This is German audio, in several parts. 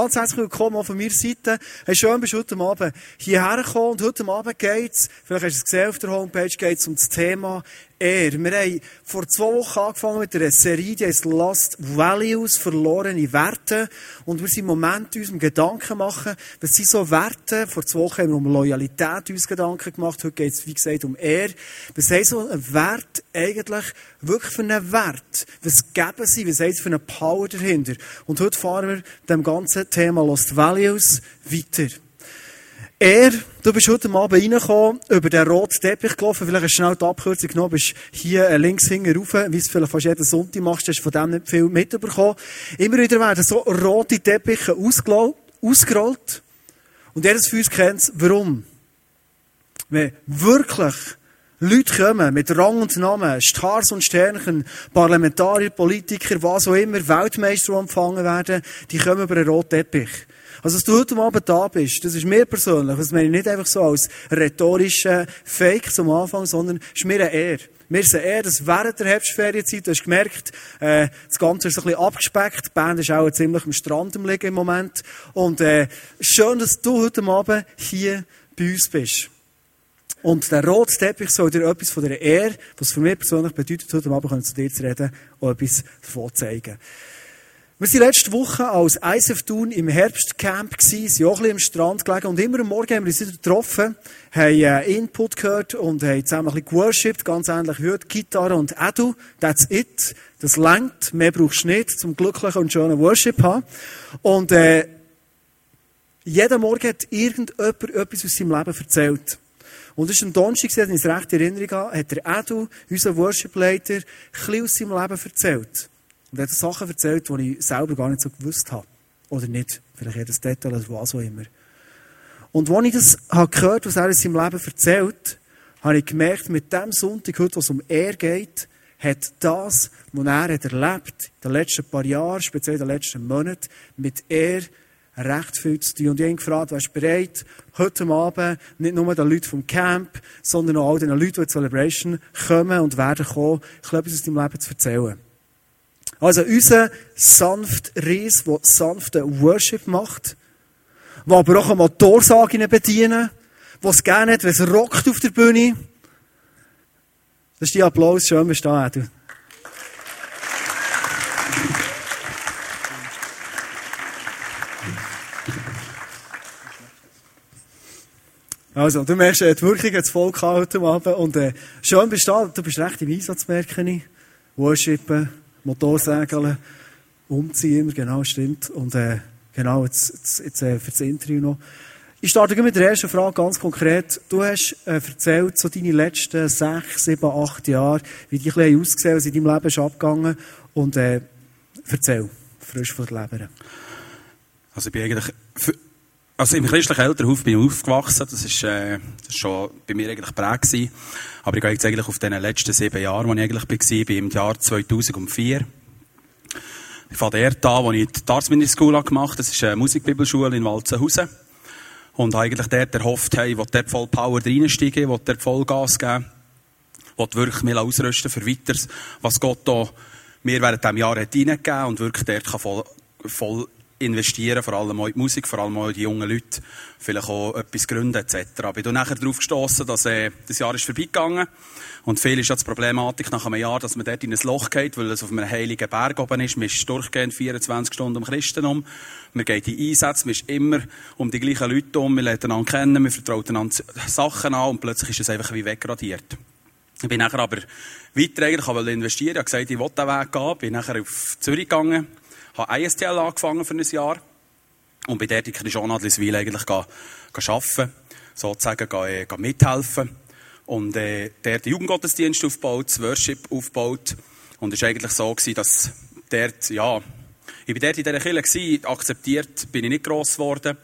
Ganz herzlich willkommen auch von meiner Seite. Hey, schön bist du heute Abend hierher gekommen und heute Abend geht's, vielleicht hast du es gesehen auf der Homepage, geht's um das Thema er. Wir haben vor zwei Wochen angefangen mit einer Serie, die heißt Lost Values, verlorene Werte. Und wir sind im Moment uns Gedanken machen, was sind so Werte? Vor zwei Wochen haben wir um Loyalität uns Gedanken gemacht. Heute geht es, wie gesagt, um er. Was heißt so ein Wert eigentlich wirklich für einen Wert? Was geben sie? Was heißt für eine Power dahinter? Und heute fahren wir dem ganzen Thema Lost Values weiter. Er, du bist heute Abend reingekommen, über den roten Teppich gelaufen, vielleicht hast du schnell die Abkürzung genommen, bist hier äh, links hinten rauf, wie es vielleicht fast jeden Sonntag machst, hast du von dem nicht viel mitbekommen. Immer wieder werden so rote Teppiche ausgerollt. Und jedes von uns kennt warum. Wenn wirklich Leute kommen mit Rang und Namen, Stars und Sternchen, Parlamentarier, Politiker, was auch immer, Weltmeister empfangen werden, die kommen über einen roten Teppich. Also, dass du heute Abend da bist, das ist mir persönlich, das meine ich nicht einfach so als rhetorischer Fake zum Anfang, sondern es ist mir eine Ehre. Mir ist eine Ehre, dass während der Herbstferienzeit, du hast gemerkt, äh, das Ganze ist ein bisschen abgespeckt, die Band ist auch ziemlich am Strand im Liegen im Moment. Und äh, schön, dass du heute Abend hier bei uns bist. Und der rote Teppich soll dir etwas von der Ehre, was für mich persönlich bedeutet, heute Abend zu dir zu reden, auch etwas davon zeigen. Wir waren letzte Woche als ISF Thun im Herbstcamp sind auch ein bisschen am Strand gelegen und immer am Morgen haben wir uns wieder getroffen, haben äh, Input gehört und haben zusammen ein bisschen geworshipped, ganz ähnlich wie heute, Gitarre und Edu, that's it, das langt, mehr brauchst du nicht, zum glücklichen und schönen Worship haben. Und äh, jeden Morgen hat irgendjemand etwas aus seinem Leben erzählt. Und das war ein Donnerstag, wenn ich es recht in Erinnerung habe, hat der Edu, unser Worship-Leiter, ein bisschen aus seinem Leben erzählt. Und er hat Sachen erzählt, die ich selber gar nicht so gewusst habe. Oder nicht. Vielleicht jedes Detail oder was auch immer. Und als ich das habe gehört, was er in seinem Leben erzählt, habe ich gemerkt, mit dem Sonntag, heute, was um er geht, hat das, was er hat erlebt, in den letzten paar Jahren, speziell in den letzten Monaten, mit er recht viel zu tun. Und ich habe ihn gefragt, wärst du bereit, heute Abend nicht nur den Leuten vom Camp, sondern auch all den Leuten, die in die Celebration kommen und werden kommen, etwas aus deinem Leben zu erzählen. Also unser sanft Ries, der sanften Worship macht, der aber auch Motorsagen bedienen, der es gerne hat, wenn es rockt auf der Bühne. Das ist die Applaus, schön bist du da, du. Also, du merkst, die Wirkung hat das Volk heute Abend und äh, schön bist du da, du bist recht im Einsatz, merke ich. Worshipen, Motorsägeln, umziehen, genau, stimmt. Und äh, genau, jetzt, jetzt, jetzt äh, für das Interview noch. Ich starte mit der ersten Frage ganz konkret. Du hast äh, erzählt, so deine letzten sechs, sieben, acht Jahre, wie die ein ausgesehen was in deinem Leben ist abgegangen. Und äh, erzähl, frisch von der Leber. Also ich bin eigentlich... Also im christlichen Elternhaus bin ich aufgewachsen, das ist, äh, das ist schon bei mir eigentlich prägt Aber ich gehe jetzt eigentlich auf den letzten sieben Jahren, wo ich eigentlich war, bin im Jahr 2004. Ich fange dort an, wo ich die Tarsmini School gemacht habe. Das ist eine Musikbibelschule in Walzenhausen. Und eigentlich dort erhofft, hey, ich will dort voll Power reinsteigen, ich will dort voll Gas geben, ich will wirklich mich ausrüsten für weiteres, was Gott da mir während diesem Jahr hat reingegeben und wirklich dort voll, voll investieren, vor allem auch in die Musik, vor allem auch in die jungen Leute, vielleicht auch etwas gründen etc. Bin dann nachher darauf gestoßen, dass äh, das Jahr ist vorbeigegangen und viel ist ja die Problematik nach einem Jahr, dass man dort in ein Loch geht, weil es auf einem heiligen Berg oben ist. Man ist durchgehend 24 Stunden um Christen um. Man geht in Einsätze, man ist immer um die gleichen Leute um, man lernt einander kennen, man vertraut einander Sachen an und plötzlich ist es einfach wie wegradiert. Ich bin nachher aber weiter eigentlich, ich investieren, ich habe gesagt, ich will diesen Weg gehen, bin nachher auf Zürich gegangen, habe ISTL angefangen für ein Jahr und bin dort in Adliswil eigentlich ga, ga arbeiten, sozusagen ga, äh, ga mithelfen und äh, dort den Jugendgottesdienst aufgebaut, das Worship aufgebaut und es war eigentlich so gewesen, dass dort, ja, ich bin dort in dieser Kirche gewesen, akzeptiert bin ich nicht gross geworden.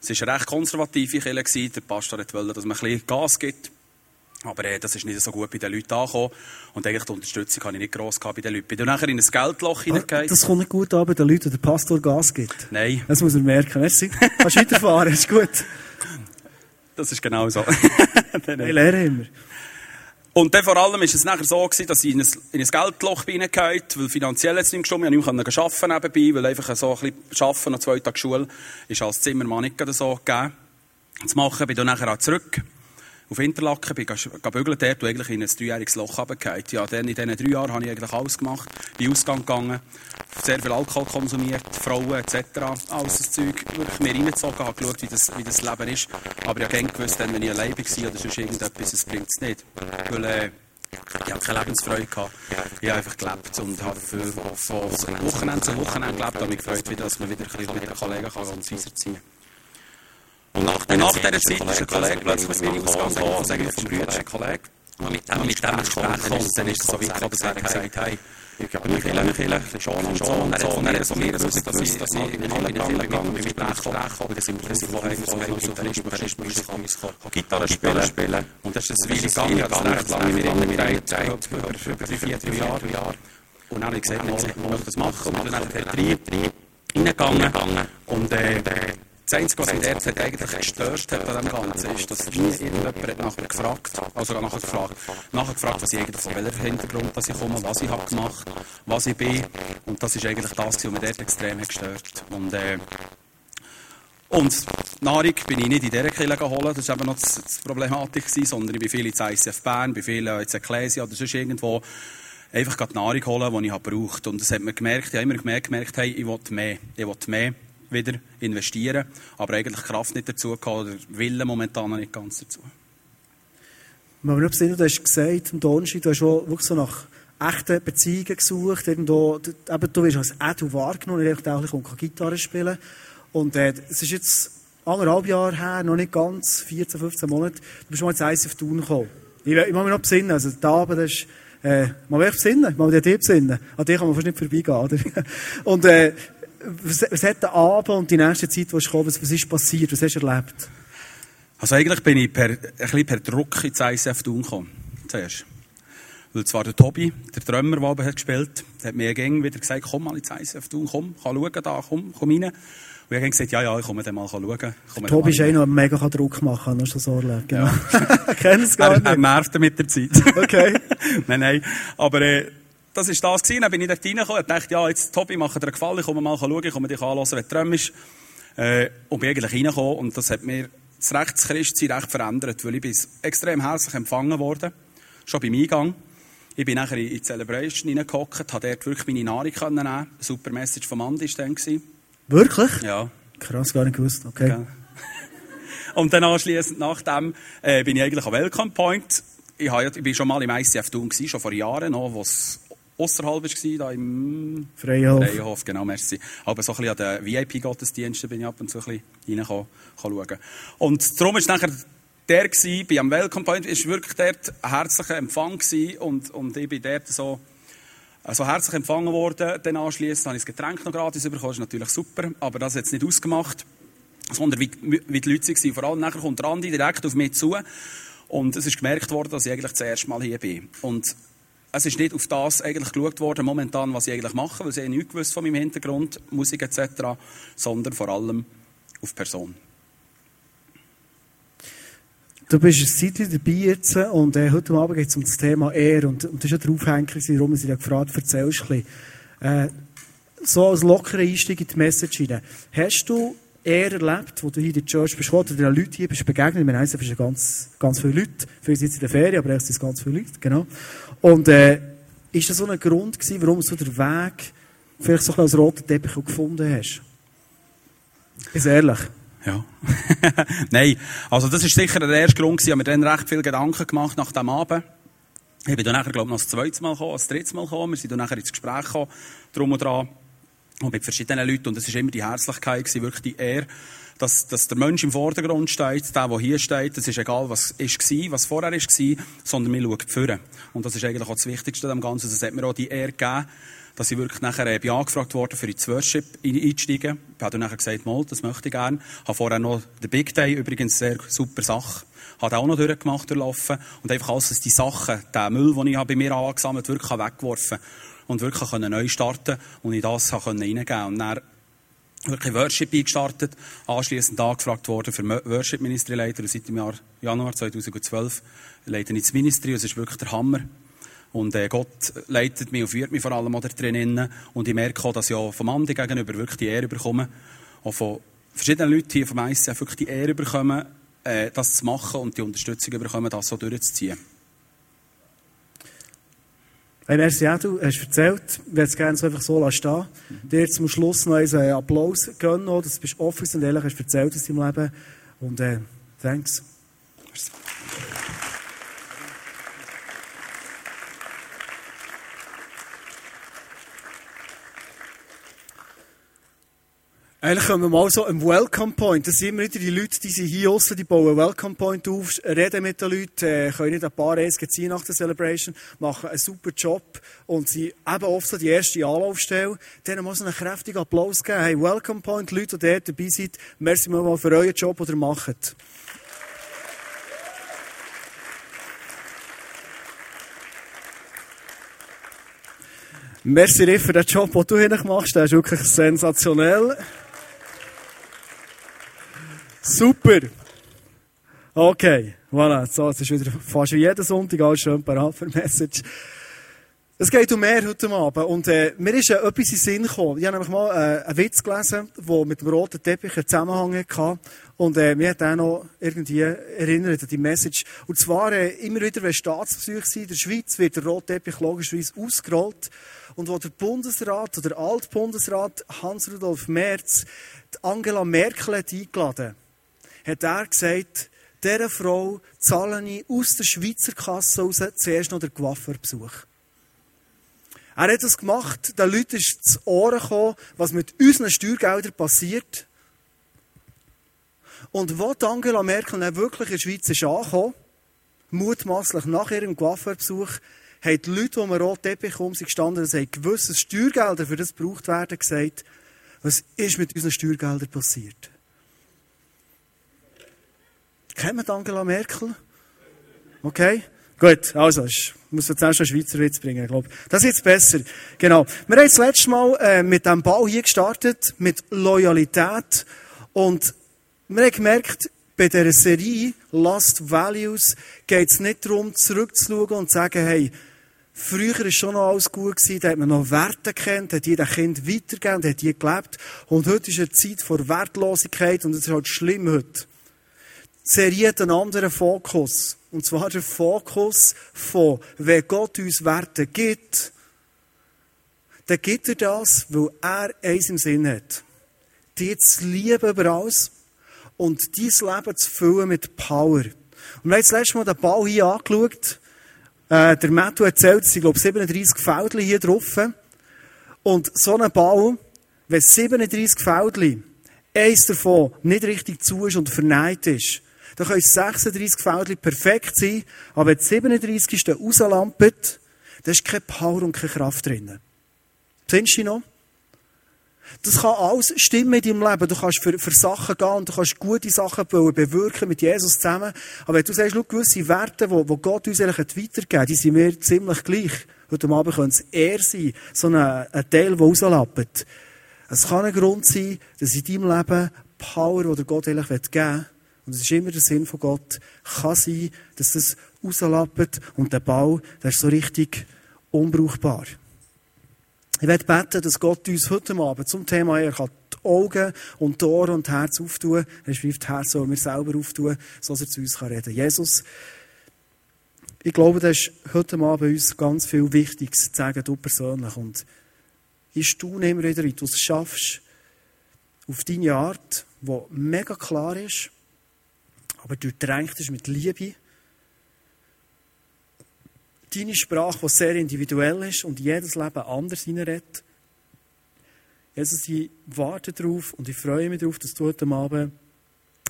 Es war eine recht konservative Kirche der Pastor wollte, dass man ein bisschen Gas gibt. Aber äh, das ist nicht so gut bei den Leuten angekommen. Und eigentlich die Unterstützung habe ich nicht gross bei den Leuten. Bin dann nachher in ein Geldloch hineingegangen. Das kommt nicht gut an bei den Leuten, der Pastor Gas gibt. Nein. Das muss man merken. Merci. Kannst weiterfahren, ist gut. Das ist genau so. ich lehre immer. Und dann vor allem war es nachher so gewesen, dass ich in ein, in ein Geldloch hineingefallen weil finanziell jetzt nicht gestimmt, ich konnte nicht mehr arbeiten nebenbei, weil einfach so ein bisschen arbeiten und zwei Tage Schule ist als Zimmermann nicht so gegeben. zu machen, bin dann nachher auch zurück auf Interlaken, bin gebügelt dort und eigentlich in ein dreijähriges Loch runtergefallen. Ja, dann in diesen drei Jahren habe ich eigentlich alles gemacht, bin Ausgang gegangen, sehr viel Alkohol konsumiert, Frauen etc. Alles das Zeug wirklich mir reingezogen, habe geschaut, wie das, wie das Leben ist. Aber ich habe gewusst, dann, wenn ich allein war oder sonst irgendetwas, es bringt es nicht. Weil, äh, ich hatte keine Lebensfreude. Ich habe einfach gelebt und habe für, von Wochenende zu Wochenende gelebt. Ich habe mich gefreut, dass man wieder mit den Kollegen kann Weiser ziehen kann. Und nach, und nach dieser Zeit ist ein Kollege plötzlich mit mir ausgegangen und sagt, vom Bruder ein Kollege. Und mit dem, mit dem gesprochen und dann ist es so weit gekommen, dass er gesagt hat, ich habe mich Kirche, Kirche, schon und schon und so. Und er hat so mir gewusst, dass ich, dass ich in eine Kirche gegangen bin, mit Gespräch gekommen. Und dann sind wir so heim, so heim, so heim, so heim, Gitarre spielen. Und das ist ein Weile gegangen, ich habe recht lange mir immer wieder gezeigt, über drei, vier, drei Jahre. Und dann habe ich gesagt, ich möchte das machen. Und dann hat er reingegangen. Und, äh, das Einzige, was mich dort eigentlich gestört hat an dem Ganzen, ist, dass nie irgendjemand nachher gefragt, also nachher gefragt, nachher gefragt, was ich eigentlich, von welchem Hintergrund dass ich komme, was ich habe gemacht, was ich bin. Und das ist eigentlich das, was mich dort extrem gestört Und, äh, und Nahrung bin ich nicht in dieser Kirche geholt, das war eben noch das Problematik, sondern ich bin viel ins ICF Bern, bin viel ins Ecclesia oder sonst irgendwo einfach die Nahrung holen, die ich gebraucht habe. Und das hat man gemerkt, ich habe immer gemerkt, gemerkt hey, ich will mehr, ich will mehr wieder investieren, aber eigentlich Kraft nicht dazu gehabt oder Wille momentan noch nicht ganz dazu. Wenn wir nicht du hast gesagt, am Donnerstag, du hast wirklich so nach echten Beziehungen gesucht, irgendwo, eben, du wirst als Edu wahrgenommen, ich auch ein Gitarre spielen und äh, es ist jetzt anderthalb Jahre her, noch nicht ganz, 14, 15 Monate, du bist mal ins Eis auf Thun gekommen. Ich, ich muss mich noch besinnen, also der Abend ist, äh, mal mich besinnen, mal dir besinnen. An dir kann man fast nicht vorbeigehen, oder? Und, äh, was, was hat der Abend und die nächste Zeit, die ist gekommen, was, was ist passiert, was hast du erlebt? Also eigentlich bin ich per, ein bisschen per Druck ins ICF Thun gekommen, zuerst. Weil zwar der Tobi, der Drömer, der oben hat gespielt, hat mir gegen wieder gesagt, komm mal ins ICF Thun, komm, kann schauen da, komm, komm rein. Und ich habe gesagt, ja, ja, ich komme dann mal schauen. Tobi ist einer, der mega Druck machen kann, nur schon so erlebt. Genau. Ja. Kennst gar nicht. Er, er nervt mit der Zeit. Okay. nein, nein. Aber, äh, das war das gewesen. Dann bin ich dort reingekommen und dachte, ja, jetzt, Tobi, mache dir einen Gefallen, ich komme mal schauen, ich komme dich anhören, wenn du träumst. Äh, und bin eigentlich reingekommen und das hat mir das Rechtschristsein recht verändert, weil ich bin extrem herzlich empfangen worden, schon beim Eingang. Ich bin nachher in die Celebration reingehockt, habe dort wirklich meine Nahrung nehmen können. Eine super Message vom Andi war dann. Wirklich? Ja. Krass, gar nicht gewusst, okay. okay. Und dann anschliessend nach dem äh, bin ich eigentlich am Welcome Point. Ich, habe, ich bin schon mal im ICF Thun schon vor Jahren noch, wo es außerhalb war, da im Freihof. Freihof, genau, merci. Aber so ein bisschen an den VIP-Gottesdiensten bin ich ab und zu ein bisschen reingekommen, schauen. Und darum ist nachher der gewesen, bei am Welcome Point, ist wirklich dort ein herzlicher Empfang gewesen und, und ich bin dort so, so herzlich empfangen worden. Dann anschliessend habe ich das Getränk noch gratis bekommen, das ist natürlich super, aber das hat es nicht ausgemacht, sondern wie, wie die Leute waren. Vor allem nachher kommt der Andi direkt auf mich zu und es ist gemerkt worden, dass ich eigentlich das erste Mal hier bin. Und es ist nicht auf das eigentlich geschaut worden, momentan, was ich eigentlich mache, weil sie nichts gewusst von meinem Hintergrund, Musik etc., sondern vor allem auf Person. Du bist ein Zeit dabei jetzt und äh, heute Abend geht es um das Thema Ehr und, und das ist ja der Aufhänger, warum ich dich gefragt erzählst du ein bisschen. Äh, so als lockerer Einstieg in die Message hinein. Hast du Ehr erlebt, wo du hier in der Church bist, du den Leuten hier bist begegnet? Wir haben es ja ganz, ganz viele Leute. Für uns jetzt in der Ferien, aber es sind ganz viele Leute, genau. Und äh, ist das so ein Grund gewesen, warum du den Weg vielleicht so ein als roten Teppich gefunden hast? Ist ehrlich. Ja. Nein, also das ist sicher der erste Grund gewesen. Ich habe mir dann recht viel Gedanken gemacht nach dem Abend. Ich bin dann nachher, glaube ich, noch das zweite Mal gekommen, das dritte Mal gekommen. Wir sind dann nachher ins Gespräch gekommen, drum und dran. Und mit verschiedenen Leuten. Und es war immer die Herzlichkeit gewesen, wirklich die Ehre dass, dass der Mensch im Vordergrund steht, der, der hier steht, das ist egal, was ist war, was vorher war, sondern wir schauen führen. Und das ist eigentlich auch das Wichtigste am Ganzen. Das hat mir auch die Ehre gegeben, dass ich wirklich nachher äh, bin angefragt worden, für ins Worship einzusteigen. Ich habe dann nachher gesagt, mal, das möchte ich gerne. Habe vorher noch den Big Day, übrigens sehr super Sache, habe auch noch durchgemacht, durchlaufen. Und einfach alles, dass die Sachen, der Müll, den ich bei mir angesammelt habe, wirklich weggeworfen und wirklich neu starten und in das reingeben konnte. Und dann wirklich Worship eingestartet, anschließend angefragt worden für Worship Ministry Leiter seit dem Jahr Januar 2012 leite ich das Ministry es ist wirklich der Hammer. Und äh, Gott leitet mich und führt mich vor allem auch da drinnen. Und ich merke auch, dass ich auch vom Andi gegenüber wirklich die Ehre bekomme. Auch von verschiedenen Leuten hier vom ICF wirklich die Ehre bekommen, äh, das zu machen und die Unterstützung bekommen, das so durchzuziehen. Hey, merci auch, du hast erzählt, ich würde es gerne so einfach so stehen mhm. Dir zum Schluss noch einen Applaus gönnen, du offen und ehrlich hast erzählt aus deinem Leben. Und äh, thanks. Eigentlich kommen wir mal so am Welcome Point. Das sind immer wieder die Leute, die sind hier aussen, die bauen Welcome Point auf, reden mit den Leuten, äh, können nicht ein paar Reis ziehen nach der Celebration, machen einen super Job und sie eben oft so die erste Anlaufstelle. Denen muss einen kräftigen Applaus geben. Hey, Welcome Point, Leute, die dort dabei sind, merci mal für euren Job, den ihr macht. Merci Riff für den Job, den du hier machst. Der ist wirklich sensationell. Super. Okay, voilà. So, jetzt ist wieder fast jeden Sonntag alles schön parat für Message. Es geht um mehr heute Abend. Und, äh, mir ist äh, etwas in Sinn gekommen. Ich habe nämlich mal äh, einen Witz gelesen, der mit dem roten Teppich einen Zusammenhang hatte. Und, äh, mir hat auch noch irgendwie erinnert an die Message. Und zwar, äh, immer wieder, wenn Staatsbesuch sind in der Schweiz, wird der rote Teppich logischerweise ausgerollt. Und wo der Bundesrat oder der Altbundesrat Hans-Rudolf Merz Angela Merkel hat eingeladen hat er gesagt, dieser Frau zahle ich aus der Schweizer Kasse raus zuerst noch den Coiffeurbesuch. Er hat das gemacht, den Leuten ist zu Ohren gekommen, was mit unseren Steuergeldern passiert. Und wo Angela Merkel dann wirklich in der Schweiz ist angekommen, mutmaßlich nach ihrem Coiffeurbesuch, haben die Leute, die am roten Teppich um sich gestanden haben, gewisse Steuergelder für das gebraucht werden, gesagt, was ist mit unseren Steuergeldern passiert? Kennt Angela Merkel? Okay? Gut, also, ich muss jetzt auch schon einen Schweizer Witz bringen, glaube. Das ist jetzt besser. Genau. Wir haben das letzte Mal äh, mit dem Bau hier gestartet, mit Loyalität. Und wir haben gemerkt, bei dieser Serie Last Values geht es nicht darum, zurückzuschauen und zu sagen, hey, früher war schon noch alles gut gewesen, da hat man noch Werte kennt, hat jeder Kind weitergegeben, hat die gelebt. Und heute ist eine Zeit vor Wertlosigkeit und es ist halt schlimm heute. Serie hat einen anderen Fokus. Und zwar der Fokus von, wenn Gott uns Werte gibt, dann gibt er das, weil er eins im Sinn hat. Die zu lieben über alles und dein Leben zu füllen mit Power. Und wir haben das letzte Mal den Ball hier angeschaut. Äh, der Matthew erzählt, es sind, glaube ich, 37 Feldchen hier drauf. Und so ein Ball, wenn 37 Feldchen, eins davon nicht richtig zu ist und verneint ist, da können 36 Feldchen perfekt sein, aber wenn das 37. rauslampert, da ist keine Power und keine Kraft drin. Findest du noch? Das kann alles stimmen in deinem Leben. Du kannst für, für Sachen gehen und du kannst gute Sachen bewirken mit Jesus zusammen. Aber wenn du sagst, schau, gewisse Werte, die, die Gott uns eigentlich weitergeben die sind mir ziemlich gleich. Heute Abend könnte es eher sein, so ein, ein Teil, der rauslappt. Es kann ein Grund sein, dass in deinem Leben Power, die Gott eigentlich geben will, und es ist immer der Sinn von Gott, kann sein, dass das rauslappt und der Bau, der ist so richtig unbrauchbar. Ich werde beten, dass Gott uns heute Abend zum Thema er kann die Augen und die Ohren und Herz auftun. Er schreibt Herz soll wir selber auftun, so dass er zu uns kann reden. Jesus, ich glaube, das ist heute Abend uns ganz viel Wichtiges zu sagen, du persönlich. Und ich staune immer wieder, wie du es schaffst, auf deine Art, die mega klar ist, aber durchdrängt ist mit Liebe. Deine Sprache, die sehr individuell ist und jedes Leben anders hineinredet. Jesus, ich warte darauf und ich freue mich darauf, dass du heute Abend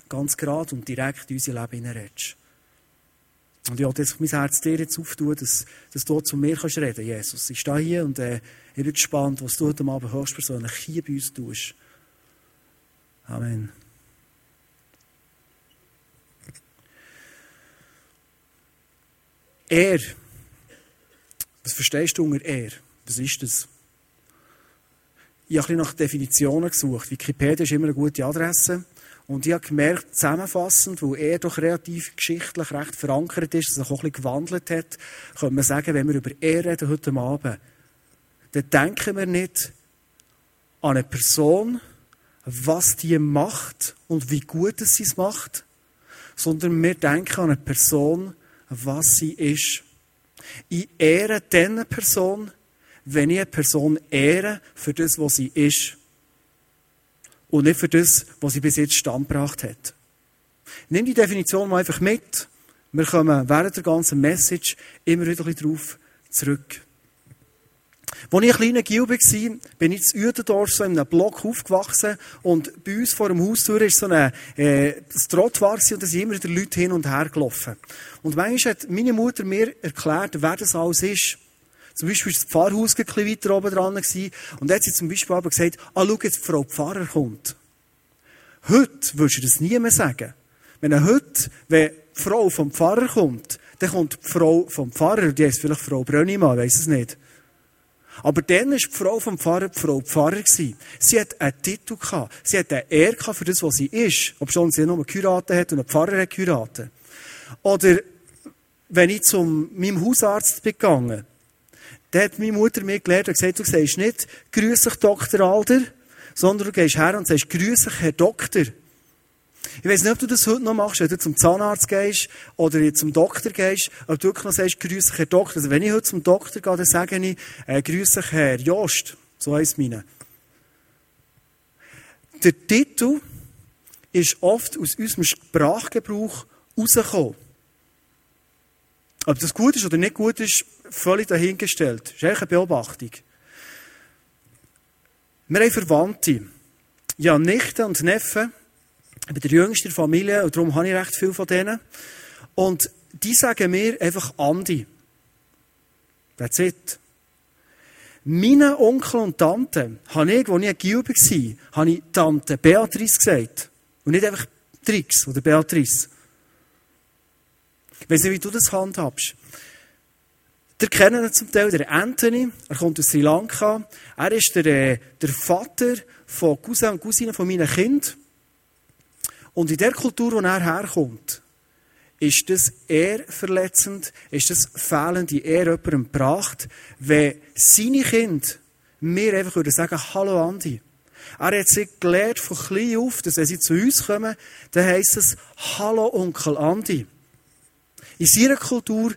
ganz gerade und direkt in unser Leben hineinredest. Und ich wollte mein Herz dir jetzt auftun, dass, dass du zu mir kannst reden, Jesus. Ich stehe hier und äh, ich bin gespannt, was du heute Abend höchstpersönlich hier bei uns tust. Amen. Er. Was verstehst du unter er? Was ist das? ich habe ein nach Definitionen gesucht. Wikipedia ist immer eine gute Adresse. Und ich habe gemerkt, zusammenfassend, weil er doch relativ geschichtlich recht verankert ist, dass er auch ein gewandelt hat, könnte man sagen, wenn wir über er reden heute Abend, dann denken wir nicht an eine Person, was die macht und wie gut sie es macht, sondern wir denken an eine Person, was sie ist. Ich ehre diese Person, wenn ich eine Person ehre für das, was sie ist. Und nicht für das, was sie bis jetzt standgebracht hat. Nimm die Definition mal einfach mit. Wir kommen während der ganzen Message immer wieder darauf zurück. Als ich ein kleiner Gil war, bin ich in Uetendorf so in einem Block aufgewachsen und bei uns vor dem Haus ist so ein äh, Trott war und da sind immer wieder Leute hin und her gelaufen. Und manchmal hat meine Mutter mir erklärt, wer das alles ist. Zum Beispiel war das Pfarrhaus ein weiter oben dran und da hat sie zum Beispiel aber gesagt, ah, schau jetzt, Frau Pfarrer kommt. Heute würdest du das nie mehr sagen. Wenn heute, wenn die Frau vom Pfarrer kommt, dann kommt die Frau vom Pfarrer, die heißt vielleicht Frau Brönnimann, weiss es nicht. Aber dann war die Frau vom Pfarrer die Frau Pfarrer. Sie hat einen Titel gehabt. Sie hat eine Ehre für das, was sie ist. Ob schon sie nur geheiratet hat und einen Pfarrer hat geheiratet. Oder, wenn ich zu meinem Hausarzt bin gegangen, dann hat meine Mutter mir gelernt und gesagt, du sagst nicht, grüß dich Dr. Alder, sondern du gehst her und sagst, grüß dich Herr Doktor. Ich weiß nicht, ob du das heute noch machst, wenn du zum Zahnarzt gehst oder zum Doktor gehst, ob du wirklich noch sagst, grüß dich Herr Doktor. Also wenn ich heute zum Doktor gehe, dann sage ich, äh, grüß dich Herr Jost. So heisst meine. Der Titel ist oft aus unserem Sprachgebrauch rausgekommen. Ob das gut ist oder nicht gut ist, völlig dahingestellt. Das ist eigentlich eine Beobachtung. Wir haben Verwandte. Ja, Nichten und Neffen. Ich bin der jüngste Familie und darum habe ich recht viel von denen. Und die sagen mir einfach Andi. That's it. Meine Onkel und Tante habe ich, als ich Gilbe war, habe ich Tante Beatrice gesagt. Und nicht einfach Trix oder Beatrice. Ich weiß nicht, wie du das handhabst. Der kennen zum Teil, der Anthony. Er kommt aus Sri Lanka. Er ist der, äh, der Vater von Cousin und Cousinen von meinen Kindern. Und in der Kultur, wo er herkommt, ist das eher verletzend, ist das fehlende Ehre jemandem gebracht, wenn seine Kinder mir einfach würden sagen, hallo Andi. Er hat sich gelernt von klein auf, dass wenn sie zu uns kommen, dann heisst es, hallo Onkel Andi. In seiner Kultur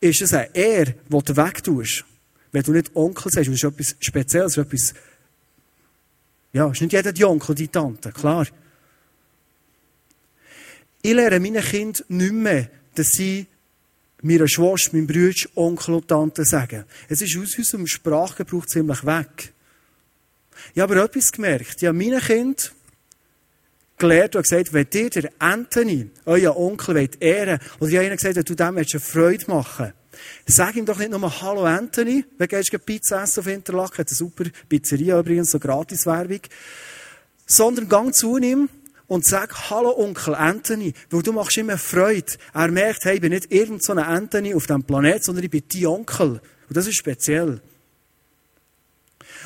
ist es eine Ehre, die du wegtust. Wenn du nicht Onkel sagst, das ist etwas Spezielles, etwas, ja, ist nicht jeder die Onkel, die Tante, klar. Ich lehre meinen Kindern nicht mehr, dass sie meiner Schwester, meinem Bruder, Onkel und Tante sagen. Es ist aus unserem Sprachgebrauch ziemlich weg. Ich habe aber etwas gemerkt. Ich habe meinen Kindern gelernt und gesagt, wenn dir der Anthony, euer Onkel, wollt ehren, oder ich habe ihnen gesagt, du dem eine Freude machen, sag ihm doch nicht nur Hallo Anthony, wenn du gehst Pizza essen auf Interlaken, hat eine super Pizzeria übrigens, so Gratiswerbung, sondern gang zu ihm und sag Hallo Onkel Anthony, weil du machst immer Freude. Er merkt, hey, ich bin nicht irgend so Anthony auf diesem Planet, sondern ich bin dein Onkel. Und das ist speziell.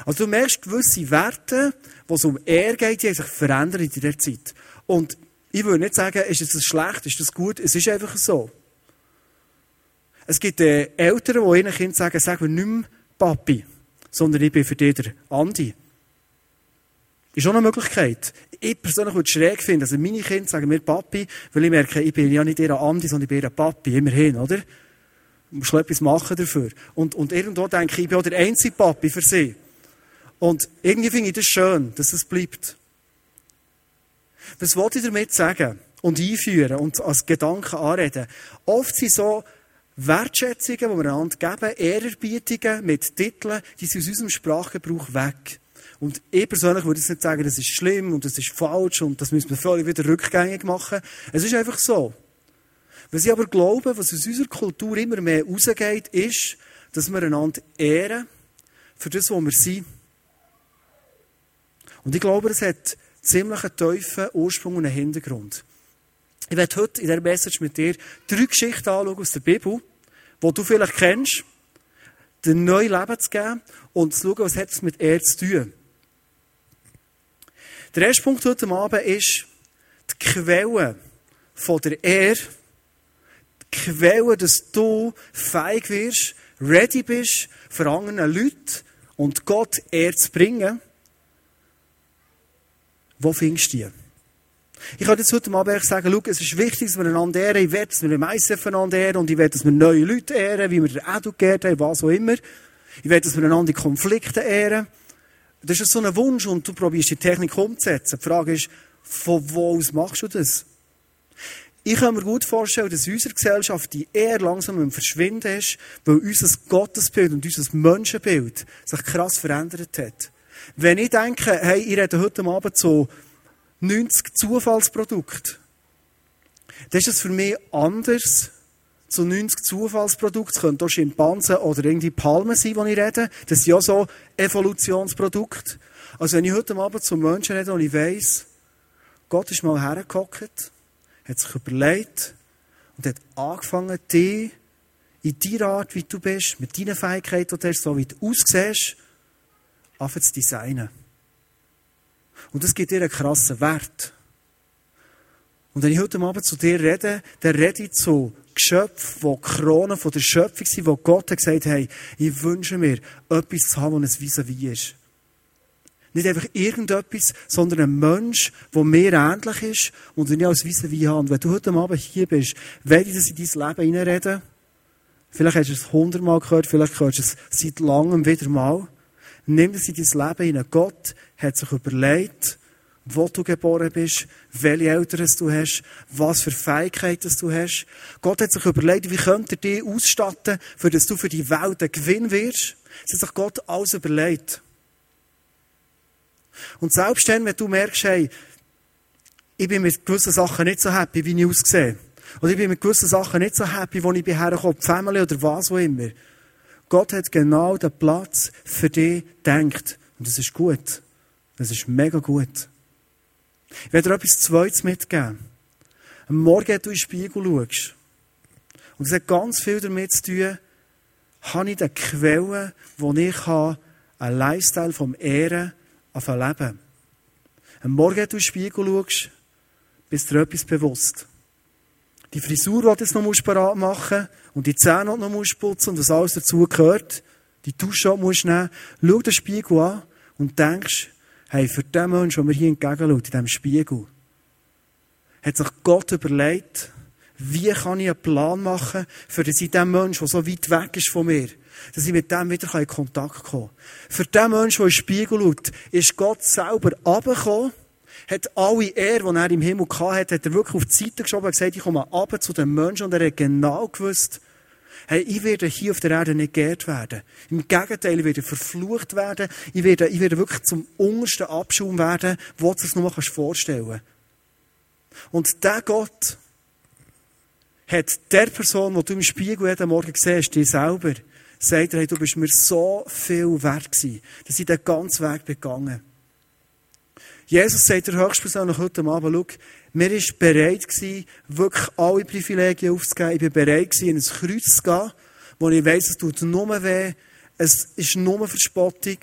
Also du merkst gewisse Werte, wo es um Er geht, die sich verändert in dieser Zeit. Und ich würde nicht sagen, ist das schlecht, ist das gut, es ist einfach so. Es gibt äh, Eltern, die ihren Kindern sagen, sag mir nicht mehr Papi, sondern ich bin für dich der Andi. Ist auch eine Möglichkeit. Ich persönlich würde es schräg finden, also meine Kinder sagen mir Papi, weil ich merke, ich bin ja nicht ihr Andi, sondern ich bin ihr Papi, immerhin, oder? Du musst etwas machen dafür. Und, und irgendwo denke ich, ich bin auch der einzige Papi für sie. Und irgendwie finde ich das schön, dass es bleibt. Was wollte ich damit sagen und einführen und als Gedanken anreden? Oft sind so Wertschätzungen, die wir einander geben, Ehrerbietungen mit Titeln, die sind aus unserem Sprachgebrauch weg. Und ich persönlich würde jetzt nicht sagen, das ist schlimm und das ist falsch und das müssen wir völlig wieder rückgängig machen. Es ist einfach so. Was ich aber glaube, was aus unserer Kultur immer mehr rausgeht, ist, dass wir einander ehren für das, was wir sind. Und ich glaube, es hat ziemlich einen tiefen Ursprung und einen Hintergrund. Ich werde heute in dieser Message mit dir drei Geschichten anschauen aus der Bibel, die du vielleicht kennst, dir neu Leben zu geben und zu schauen, was hat es mit er zu tun. Der erste Punkt heute Abend ist die Quelle von der Ehre. Die Quelle, dass du feig wirst, ready bist, für andere Leute und Gott Ehre zu bringen. Wo findest du die? Ich kann jetzt heute Abend sagen, schau, es ist wichtig, dass wir einander ehren. Ich will, dass wir im ICF einander ehren und ich will, dass wir neue Leute ehren, wie wir den Edu geehrt haben, was auch immer. Ich will, dass wir einander die Konflikte ehren. Das ist so ein Wunsch und du probierst die Technik umzusetzen. Die Frage ist, von wo aus machst du das? Ich kann mir gut vorstellen, dass in unserer Gesellschaft die eher langsam im Verschwinden ist, weil unser Gottesbild und unser Menschenbild sich krass verändert hat. Wenn ich denke, hey, ich rede heute Abend so 90 Zufallsprodukte, dann ist es für mich anders, so 90 Zufallsprodukte. Es können auch Schimpansen oder irgendwie Palmen sein, die ich rede. Das sind ja so Evolutionsprodukte. Also wenn ich heute Abend zu Menschen rede und ich weiss, Gott ist mal hergehockt, hat sich überlegt und hat angefangen, dich in deiner Art, wie du bist, mit deinen Fähigkeiten, die du hast, so wie du aussiehst, anfangen zu designen. Und das gibt dir einen krassen Wert. Und wenn ich heute Abend zu dir rede, dann rede ich zu Geschöpfen, die Kronen der Schöpfung sind, wo Gott hat gesagt, hey, ich wünsche mir, etwas zu haben, das ein vis-à-vis ist. Nicht einfach irgendetwas, sondern ein Mensch, der mir ähnlich ist und den ich als vis-à-vis habe. Und wenn du heute Abend hier bist, werde ich das in dein Leben hineinreden. Vielleicht hast du es hundertmal gehört, vielleicht hörst du es seit langem wieder mal. Nimm das in dein Leben hinein. Gott hat sich überlegt, wo du geboren bist, welche Eltern du hast, was für Fähigkeiten du hast. Gott hat sich überlegt, wie könnte er dich ausstatten, für dass du für die Welt ein Gewinn wirst. Das hat sich Gott alles überlegt. Und selbst dann, wenn du merkst, hey, ich bin mit gewissen Sachen nicht so happy, wie ich aussehe. Oder ich bin mit gewissen Sachen nicht so happy, wo ich bin hergekommen, Family oder was auch immer. Gott hat genau den Platz für dich gedacht. Und das ist gut. Das ist mega gut. Ich werde dir etwas Zweites mitgeben. Am Morgen, wenn du in den Spiegel schaust, und es hat ganz viel damit zu tun, habe ich die Quelle, wo ich einen Lifestyle vom Ehren leben Am Morgen, wenn du in den Spiegel schaust, bist du dir etwas bewusst. Die Frisur, die du jetzt noch parat machen musst, und die Zähne, die du noch putzen und was alles dazu gehört, die Dusche musst du nehmen, schau den Spiegel an und denkst, hey, für den Menschen, der mir hier entgegenschaut, in diesem Spiegel, hat sich Gott überlegt, wie kann ich einen Plan machen, für dass ich dem Menschen, der so weit weg ist von mir, dass ich mit dem wieder in Kontakt kommen kann. Für den Menschen, der in den Spiegel schaut, ist Gott selber runtergekommen, hat alle Ehre, die er im Himmel hatte, hat er wirklich auf die Seite geschoben und gesagt, ich komme runter zu den Menschen und er hat genau gewusst, hey, ich werde hier auf der Erde nicht geehrt werden. Im Gegenteil, ich werde verflucht werden, ich werde, ich werde wirklich zum untersten Abschaum werden, wo du es nur vorstellen kannst. Und der Gott hat der Person, die du im Spiegel jeden Morgen siehst, dir selber, sagt er, hey, du bist mir so viel wert gewesen, dass ich den ganzen Weg begangen Jesus sagt der höchstpersönlich heute Abend, schau, mir ist bereit gewesen, wirklich alle Privilegien aufzugeben. Ich bin bereit gewesen, in ein Kreuz zu gehen, wo ich weiss, es tut nur weh, es ist nur Verspottung,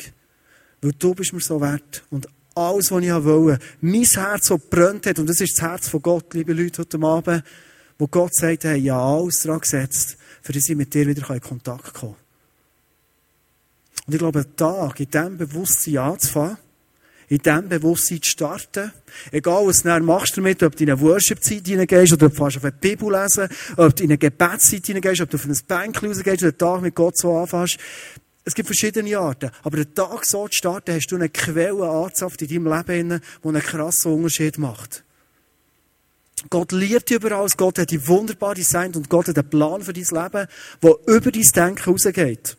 weil du bist mir so wert. Und alles, was ich wollte, mein Herz so brennt hat, und das ist das Herz von Gott, liebe Leute, heute Abend, wo Gott sagt, hey, ja, alles dran gesetzt, für dass ich mit dir wieder in Kontakt kommen kann. Und ich glaube, einen Tag in diesem Bewusstsein anzufangen, in diesem Bewusstsein zu starten. Egal, was du machst damit, ob du in eine Worship-Zeit hineingehst, oder ob du auf eine Bibel lesen, ob du in eine Gebetszeit hineingehst, ob du auf ein Bank rausgehst, oder den Tag mit Gott so anfängst. Es gibt verschiedene Arten. Aber den Tag so zu starten, hast du eine Quelle anzapft in deinem Leben, die einen krassen Unterschied macht. Gott liebt dich überall, Gott hat dich wunderbar designt und Gott hat einen Plan für dein Leben, der über dein Denken rausgeht.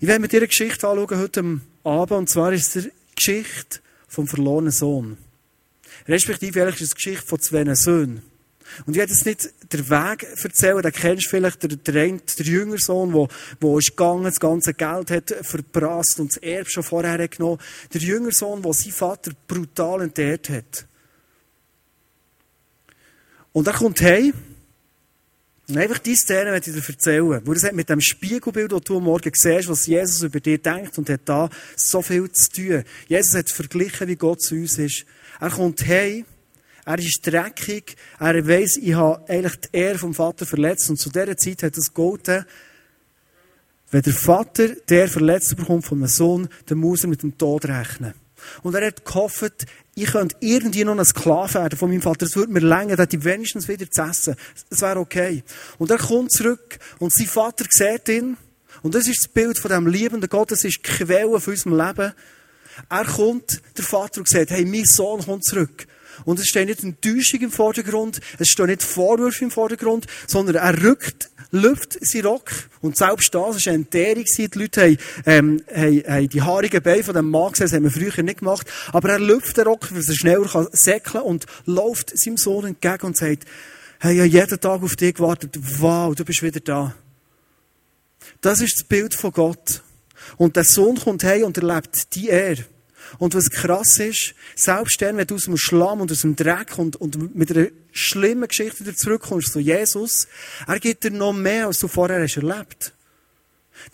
Ich werde mit dir eine Geschichte anschauen heute Abend, und zwar ist es die Geschichte vom verlorenen Sohn. Respektive eigentlich ist es die Geschichte von zwei Söhnen. Und ich werde jetzt nicht den Weg erzählen, den kennst du vielleicht, der, der, der jüngere Sohn, der, der ist gegangen, das ganze Geld hat verprasst und das Erbe schon vorher hat genommen. Der jüngere Sohn, der seinen Vater brutal entehrt hat. Und er kommt heim Und einfach diese Szene möchte ich dir erzählen. Wo das hat mit dem Spiegelbild, das du am Morgen siehst, was Jesus über dir denkt und hat da so viel zu tun. Jesus hat verglichen, wie Gott zu uns ist. Er kommt heim, er ist dreckig, er weiss, ich habe eigentlich die Ehre vom Vater verletzt und zu dieser Zeit hat es gegolten, wenn der Vater der verletzt bekommt von einem Sohn, dann muss er mit dem Tod rechnen. Und er hat gehofft, ich könnte irgendwie noch ein Sklave werden von meinem Vater. Es würde mir länger, dass ich wenigstens wieder zu essen. Das wäre okay. Und er kommt zurück und sein Vater sieht ihn. Und das ist das Bild von dem liebenden Gott. Das ist die Quelle von unserem Leben. Er kommt, der Vater, und sagt, hey, mein Sohn kommt zurück. Und es steht nicht Enttäuschung im Vordergrund, es steht nicht Vorwürfe im Vordergrund, sondern er rückt lüpft sein Rock. Und selbst das war eine Entbehrung. Die Leute haben, ähm, haben, haben die haarigen Beine von dem Mann gesehen, das haben wir früher nicht gemacht. Aber er lüpft den Rock, weil er schneller kann säckeln und läuft seinem Sohn entgegen und sagt, hey, ich habe jeden Tag auf dich gewartet. Wow, du bist wieder da. Das ist das Bild von Gott. Und der Sohn kommt heim und erlebt die Ehre. Und was krass ist, selbst dann, wenn du aus dem Schlamm und aus dem Dreck und, und mit einer schlimmen Geschichte wieder zurückkommst zu Jesus, er gibt dir noch mehr, als du vorher hast erlebt.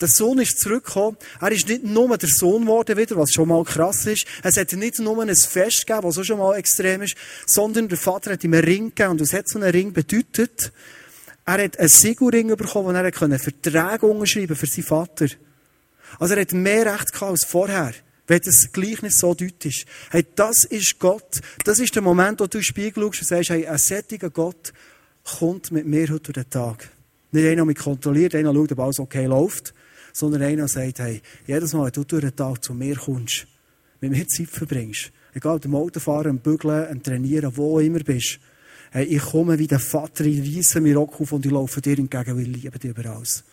Der Sohn ist zurückgekommen. Er ist nicht nur der Sohn geworden wieder, was schon mal krass ist. Es hat nicht nur ein Fest gegeben, was auch schon mal extrem ist, sondern der Vater hat ihm einen Ring gegeben. Und was hat so ein Ring bedeutet? Er hat einen Siegelring bekommen, und er Verträge unterschreiben für seinen Vater. Also er hat mehr Recht gehabt als vorher. Wenn das Gleichnis so deutlich ist. Hey, das ist Gott. Das ist der Moment, wo du in den Spiegel schaust und sagst, hey, ein sättiger Gott kommt mit mir heute durch den Tag. Nicht einer, der mich kontrolliert, einer schaut, ob alles okay läuft, sondern einer, sagt, hey, jedes Mal, wenn du durch den Tag zu mir kommst, mit mir Zeit verbringst, egal, ob du Autofahren, am Bügeln, am Trainieren, wo immer bist, hey, ich komme wie der Vater, ich reisse mir Rock auf und ich laufe dir entgegen, weil ich liebe dich über alles.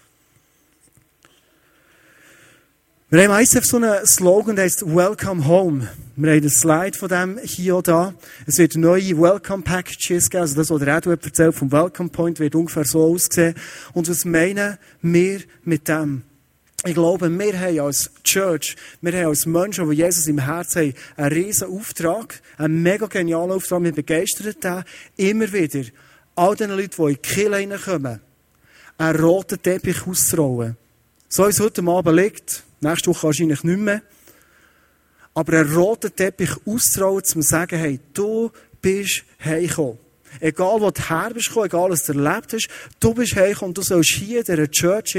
Wir haben ICF so einen Slogan, der heißt Welcome Home. Wir haben einen Slide von dem hier und da. Es wird neue Welcome Packages geben. Also das, was der Edward erzählt vom Welcome Point, wird ungefähr so aussehen. Und was meinen wir mit dem? Ich glaube, wir haben als Church, wir haben als Menschen, die Jesus im Herzen haben, einen riesen Auftrag, einen mega genialen Auftrag. Wir begeistern den immer wieder, all den Leuten, die in die Kirche reinkommen, einen roten Teppich auszurollen. So wie es heute Abend liegt, Nächste Woche wahrscheinlich nicht mehr. Aber einen roten Teppich auszutrauen, zu sagen, hey, du bist heimgekommen. Egal, wo du her bist egal, was du erlebt hast, du bist heimgekommen und du sollst hier in dieser Church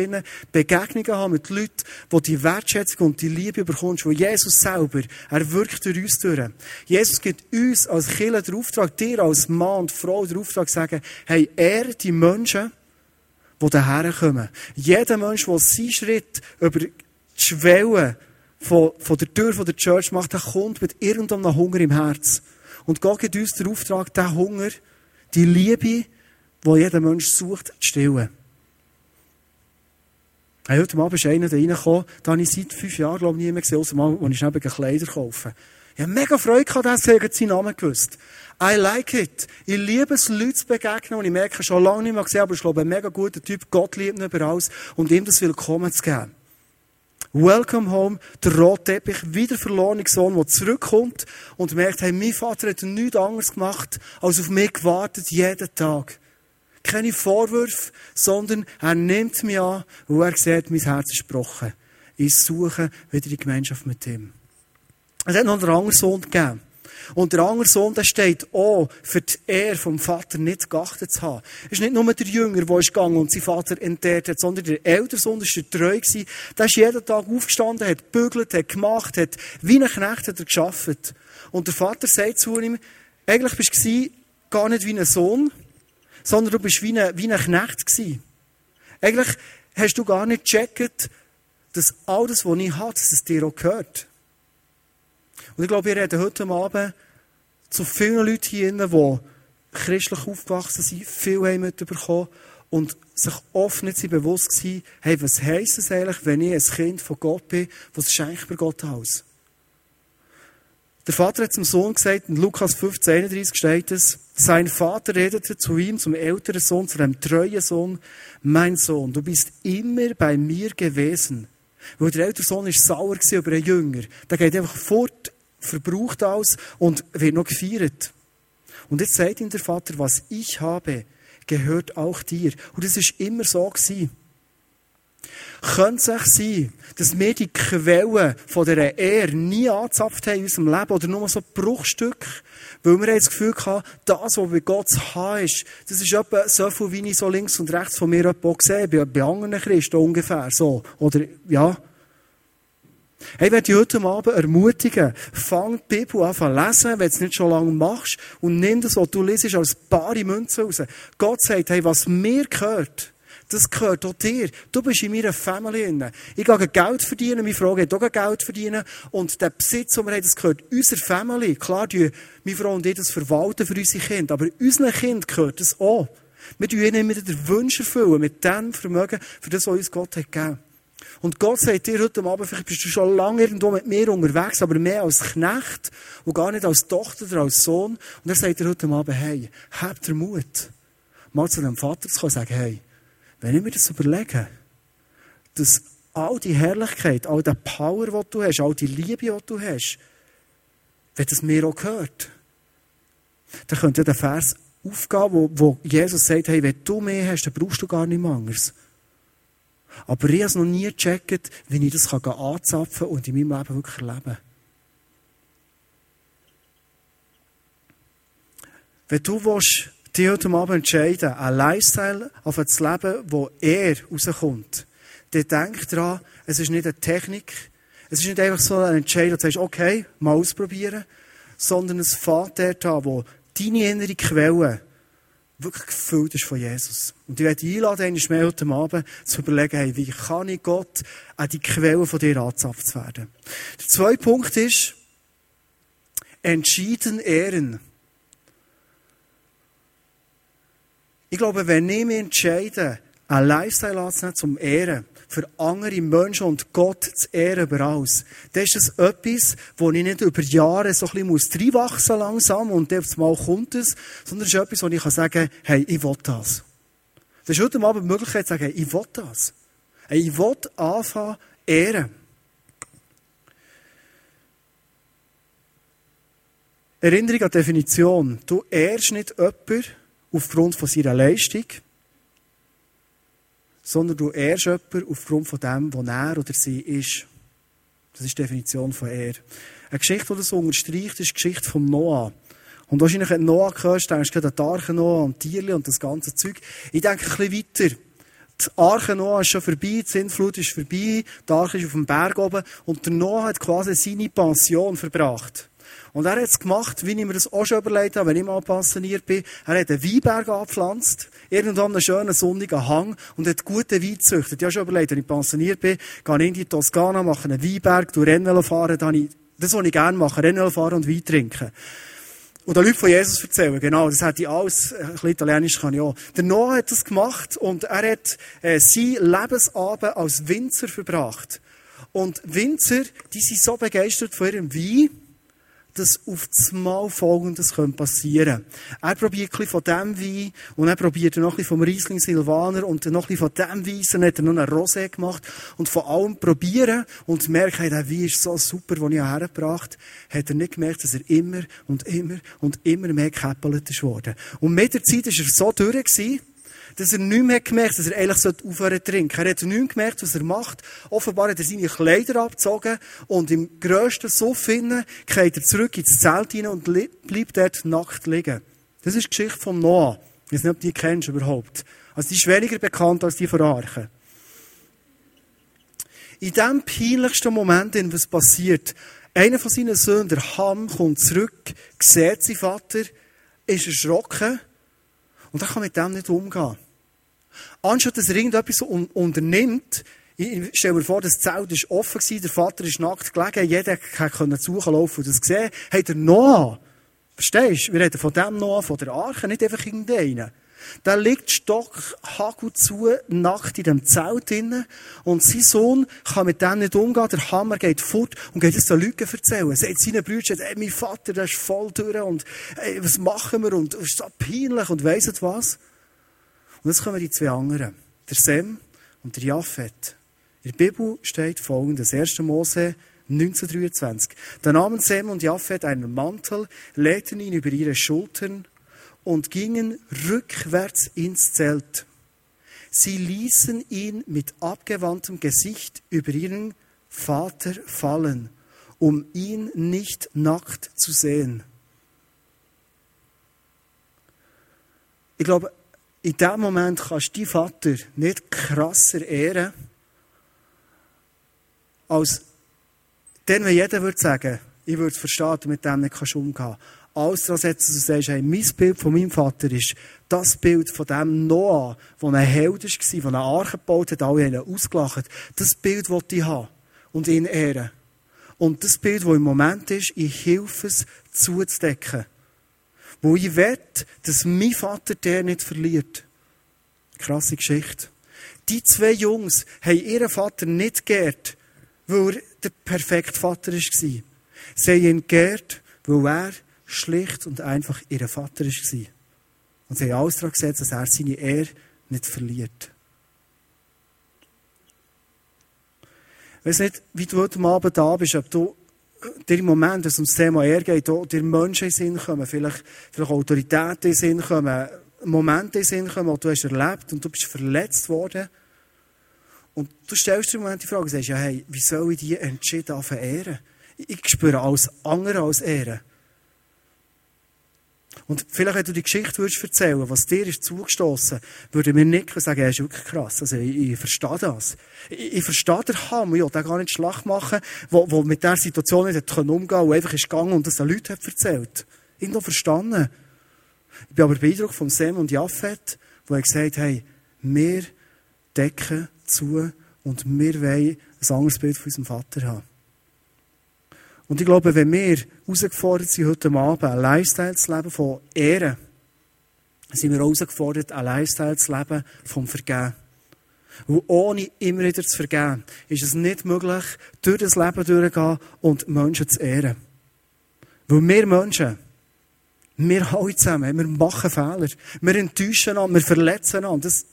Begegnungen haben mit Leuten, die die Wertschätzung und die Liebe bekommst, wo Jesus selber, er wirkt durch uns durch. Jesus gibt uns als Killer den Auftrag, dir als Mann und Frau den Auftrag zu sagen, hey, er die Menschen, die daher kommen. Jeder Mensch, der seinen Schritt über die Schwelle von, von der Tür von der Church macht, der kommt mit irgendeinem Hunger im Herz. Und Gott gibt uns den Auftrag, diesen Hunger, die Liebe, die jeder Mensch sucht, zu stillen. Hey, heute Abend ist einer da reingekommen, da habe ich seit fünf Jahren, glaube ich, nie mehr gesehen, außer mal, als ich eben Kleider kaufe. Ich habe mega Freude gehabt, dass er seinen Namen gewusst. I like it. Ich liebe es, Leute zu begegnen, und ich merke, schon lange nicht mehr gesehen, aber ich glaube, ein mega guter Typ, Gott liebt ihn über alles, und ihm das Willkommen zu geben. Welcome home, der rote Teppich, wieder verlorene Sohn, der zurückkommt und merkt, hey, mein Vater hat nichts anderes gemacht, als auf mich gewartet, jeden Tag. Keine Vorwürfe, sondern er nimmt mich an und er sieht, mein Herz ist gebrochen. Ich suche wieder die Gemeinschaft mit ihm. Es hat noch einen anderen Sohn gegeben. Und der andere Sohn, der steht auch für die Ehre vom Vater nicht geachtet zu haben. Es ist nicht nur der Jünger, der ist gegangen und sein Vater entehrt hat, sondern der ältere Sohn, der ist treu gewesen. Der ist jeden Tag aufgestanden, hat gebügelt, hat gemacht, hat wie ein Knecht hat er geschafft. Und der Vater sagt zu ihm, eigentlich bist du gar nicht wie ein Sohn, sondern du bist wie ein, wie ein Knecht gewesen. Eigentlich hast du gar nicht gecheckt, dass alles, was ich habe, dass es dir auch gehört. Und ich glaube, wir reden heute Abend zu vielen Leuten hier drin, die christlich aufgewachsen sind, viel haben mitbekommen und sich oft nicht bewusst waren, hey, was heisst es eigentlich, wenn ich ein Kind von Gott bin, was schenkt mir Gott aus? Der Vater hat zum Sohn gesagt, in Lukas 15, 31 steht es, sein Vater redete zu ihm, zum älteren Sohn, zu einem treuen Sohn, mein Sohn, du bist immer bei mir gewesen. Weil der ältere Sohn war sauer über einen Jünger. Der geht einfach fort verbraucht alles und wird noch gefeiert. Und jetzt sagt ihm der Vater, was ich habe, gehört auch dir. Und das ist immer so gewesen. Könnte es sein, dass wir die Quellen von dieser Ehre nie angezapft haben in unserem Leben oder nur so Bruchstück? Weil wir das Gefühl hatten, das, was bei Gott zu haben ist, das ist etwa so viel, wie ich so links und rechts von mir auch sehe, bei, bei anderen Christen ungefähr so. Oder, ja. Hey, ich werde dich heute Abend ermutigen, fang die Bibel an zu lesen, wenn du es nicht schon lange machst, und nimm das, was du liest, als bare Münze raus. Gott sagt, hey, was mir gehört, das gehört auch dir. Du bist in meiner Familie. Ich gehe Geld verdienen, meine Frau geht auch Geld verdienen. Und der Besitz, den wir haben, das gehört unserer Familie. Klar, die, meine Frau und ich das verwalten für unsere Kinder. Aber unseren Kind gehört das auch. Wir tun ihnen immer den Wunsch erfüllen, mit dem Vermögen, für das, was uns Gott hat gegeben. Und Gott sagt dir heute Abend, vielleicht bist du schon lange irgendwo mit mir unterwegs, aber mehr als Knecht und gar nicht als Tochter oder als Sohn. Und er sagt dir heute Abend, hey, habt ihr Mut, mal zu deinem Vater zu kommen und sagen, hey, wenn ich mir das überlege, dass all die Herrlichkeit, all die Power, die du hast, all die Liebe, die du hast, wenn das mir auch gehört, dann könnte der Vers aufgehen, wo, wo Jesus sagt, hey, wenn du mehr hast, dann brauchst du gar nichts anderes. Aber ich habe es noch nie gecheckt, wie ich das kann anzapfen und in meinem Leben wirklich erleben. Wenn du willst, dich heute Abend entscheiden, einen Lifestyle auf das Leben, wo er rauskommt, dann denk daran, es ist nicht eine Technik, es ist nicht einfach so ein Entscheid, wo du sagst, okay, mal ausprobieren, sondern es fährt dort an, wo deine innere Quelle wirklich gefüllt ist von Jesus. Und ich werde einladen, einmal mehr heute Abend zu überlegen, hey, wie kann ich Gott an die Quelle von dir anzapft werden. Der zweite Punkt ist, entschieden ehren. Ich glaube, wenn ich mich entscheide, einen Lifestyle anzunehmen zum Ehren, für andere Menschen und Gott zu ehren über alles, dann ist das etwas, wo ich nicht über Jahre so ein bisschen reinwachsen langsam und dann mal kommt es, sondern es ist etwas, wo ich sagen kann, hey, ich will das. Das ist heute Abend die Möglichkeit zu sagen, hey, ich will das. Hey, ich will anfangen, ehren. Erinnerung an die Definition. Du ehrst nicht jemanden, aufgrund von seiner Leistung, sondern du ehrst jemanden aufgrund von dem, was er oder sie ist. Das ist die Definition von Ehr. Eine Geschichte, die das unterstreicht, ist die Geschichte von Noah. Und wahrscheinlich, wenn du Noah hörst, denkst du an die Arche Noah und Tierli und das ganze Zeug. Ich denke ein bisschen weiter. Die Arche Noah ist schon vorbei, die Sintflut ist vorbei, die Arche ist auf dem Berg oben und der Noah hat quasi seine Pension verbracht. Und er hat es gemacht, wie ich mir das auch schon überlegt habe, wenn ich mal pensioniert bin. Er hat einen Weinberg angepflanzt, irgendwann einen schönen sonnigen Hang und hat gute Wein gezüchtet. Ich habe schon überlegt, wenn ich pensioniert bin, gehe ich in die Toskana, mache einen Weinberg, durch Rennen fahren, dann ich, das, was ich gerne mache, Rennen fahren und Wein trinken. Und den Leuten von Jesus erzählen, genau, das hat ich alles, ein bisschen Italienisch kann ich auch. Der Noah hat das gemacht und er hat äh, sein Lebensabend als Winzer verbracht. Und Winzer, die sind so begeistert von ihrem Wein, dass auf das Mal Folgendes passieren könnte. Er probiert ein von dem Wein und er probiert noch ein vom Riesling Silvaner und noch ein von dem Wein, dann hat er noch einen Rosé gemacht und von allem probieren und merkt, hey, der Wein ist so super, den ich hergebracht habe, hat er nicht gemerkt, dass er immer und immer und immer mehr gekäppelt ist worden. Und mit der Zeit war er so durch gewesen, dass er nicht mehr gemerkt dass er eigentlich aufhören zu trinken. Er hat nicht gemerkt, was er macht. Offenbar hat er seine Kleider abgezogen und im grössten Suff hinein geht er zurück ins Zelt hinein und bleibt dort nackt liegen. Das ist die Geschichte von Noah. Ich weiß nicht, ob du die kennst überhaupt. Also die ist weniger bekannt als die von Arche. In dem peinlichsten Moment, in was passiert, einer von seinen Söhnen, der Ham, kommt zurück, sieht seinen Vater, ist erschrocken und er kann mit dem nicht umgehen. Anstatt dass er irgendetwas unternimmt, ich stelle mir vor, das Zelt war offen, der Vater ist nackt gelegen, jeder konnte zulaufen und das sehen. Hey, der Noah, verstehst du? Wir reden von dem Noah, von der Arche, nicht einfach irgendeinen. Da liegt Stock Hagel zu, nackt in dem Zelt drinnen. Und sein Sohn kann mit dem nicht umgehen. Der Hammer geht fort und geht es den Leuten erzählen. Er sagt seinen Brüdern, ey, mein Vater, der ist voll durch und, ey, was machen wir? Und, ist so peinlich und weiss was. Und jetzt kommen die zwei anderen. Der Sem und der Japhet. In der Bibel steht folgendes. 1. Mose 1923. Da nahmen Sem und Japhet einen Mantel, legten ihn über ihre Schultern und gingen rückwärts ins Zelt. Sie ließen ihn mit abgewandtem Gesicht über ihren Vater fallen, um ihn nicht nackt zu sehen. Ich glaube, in dem Moment kannst du deinen Vater nicht krasser ehren, als dann, wenn jeder würde sagen, ich würde verstehen, mit dem nicht umgehen Alles daran setzen, dass du sagst, hey, mein Bild von meinem Vater ist das Bild von dem Noah, der ein Held war, der eine Arche gebaut hat, alle haben ihn ausgelacht. Das Bild wollte ich haben und ihn ehren. Und das Bild, das im Moment ist, ich helfe es zuzudecken. Wo ich will, dass mein Vater der nicht verliert. Krasse Geschichte. Die zwei Jungs haben ihren Vater nicht geehrt, weil er der perfekte Vater war. Sie haben ihn geehrt, weil er schlicht und einfach ihr Vater war. Und sie haben alles daran gesetzt, dass er seine Ehre nicht verliert. Ich weiß nicht, wie du heute Abend da bist, ob du dir im Moment, dass es ums Thema Ehre geht, dir Menschen in Sinn kommen, vielleicht, vielleicht Autoritäten in Sinn kommen, Momente in Sinn kommen, die du hast erlebt und du bist verletzt worden. Und du stellst dir im Moment die Frage, sagst, ja, hey, wie soll ich die entschieden ehren? Ich spüre alles andere als Ehren. Und vielleicht, wenn du die Geschichte würdest erzählen, was dir ist zugestoßen, würde mir nicken und sagen, ja, ist wirklich krass. Also, ich, ich verstehe das. Ich, ich verstehe den Hammer, ja, der gar nicht Schlag machen, wo, wo mit der Situation nicht umgehen konnte, wo einfach ist gegangen und das den Leuten hat erzählt. Irgendwo verstanden. Ich bin aber beeindruckt von Sam und Jaffet, wo er gesagt hey, wir decken zu und wir wollen ein anderes Bild von unserem Vater haben. Und ich glaube, wenn wir herausgefordert sind, heute Abend ein Lifestyle zu leben von Ehre, sind wir herausgefordert, ein Lifestyle zu leben vom Vergehen. Und ohne immer wieder zu vergeben, ist es nicht möglich, durch das Leben durchzugehen und Menschen zu ehren. Weil wir Menschen, wir alle zusammen, wir machen Fehler. Wir enttäuschen an, wir verletzen an. Das,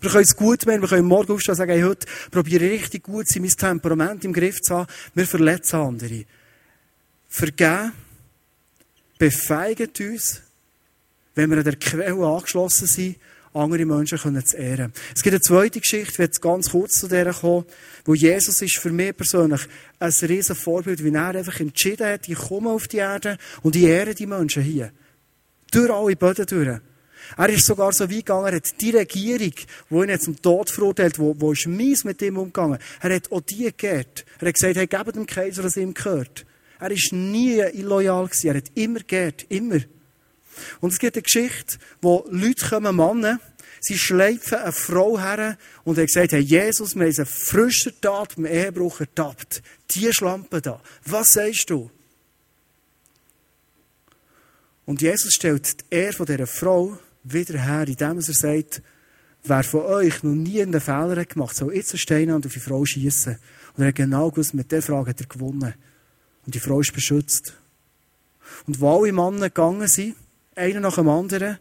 wir können es gut machen, wir können morgen aufstehen und sagen, hey, heute probiere ich richtig gut sein, mein Temperament im Griff zu haben. Wir verletzen andere. Vergeben befeigt uns, wenn wir an der Quelle angeschlossen sind, andere Menschen können zu ehren. Es gibt eine zweite Geschichte, ich werde ganz kurz zu der kommen, wo Jesus ist für mich persönlich ein riesen Vorbild, wie er einfach entschieden hat, ich komme auf die Erde und ich ehre die Menschen hier. Durch alle Böden durch. Er ist sogar so weit gegangen, er hat die Regierung, die ihn jetzt zum Tod verurteilt, wo, wo ist mies mit ihm umgegangen, er hat auch die geehrt. Er hat gesagt, hey, gebt dem Kaiser, was ihm gehört. Er ist nie illoyal gewesen. Er hat immer geehrt. Immer. Und es gibt eine Geschichte, wo Leute kommen, Männer, sie schleifen eine Frau her und haben gesagt, hey, Jesus, wir haben eine frische Tat beim Ehebruch ertappt. Die Schlampe da. Was sagst du? Und Jesus stellt die Ehre dieser Frau wieder her, indem er sagt, wer von euch noch nie einen Fehler hat gemacht, soll jetzt einen Stein an auf die Frau schießen. Und er hat genau gewusst, mit dieser Frage hat er gewonnen. Und die Frau ist beschützt. Und wo alle Männer gegangen sind, einer nach dem anderen,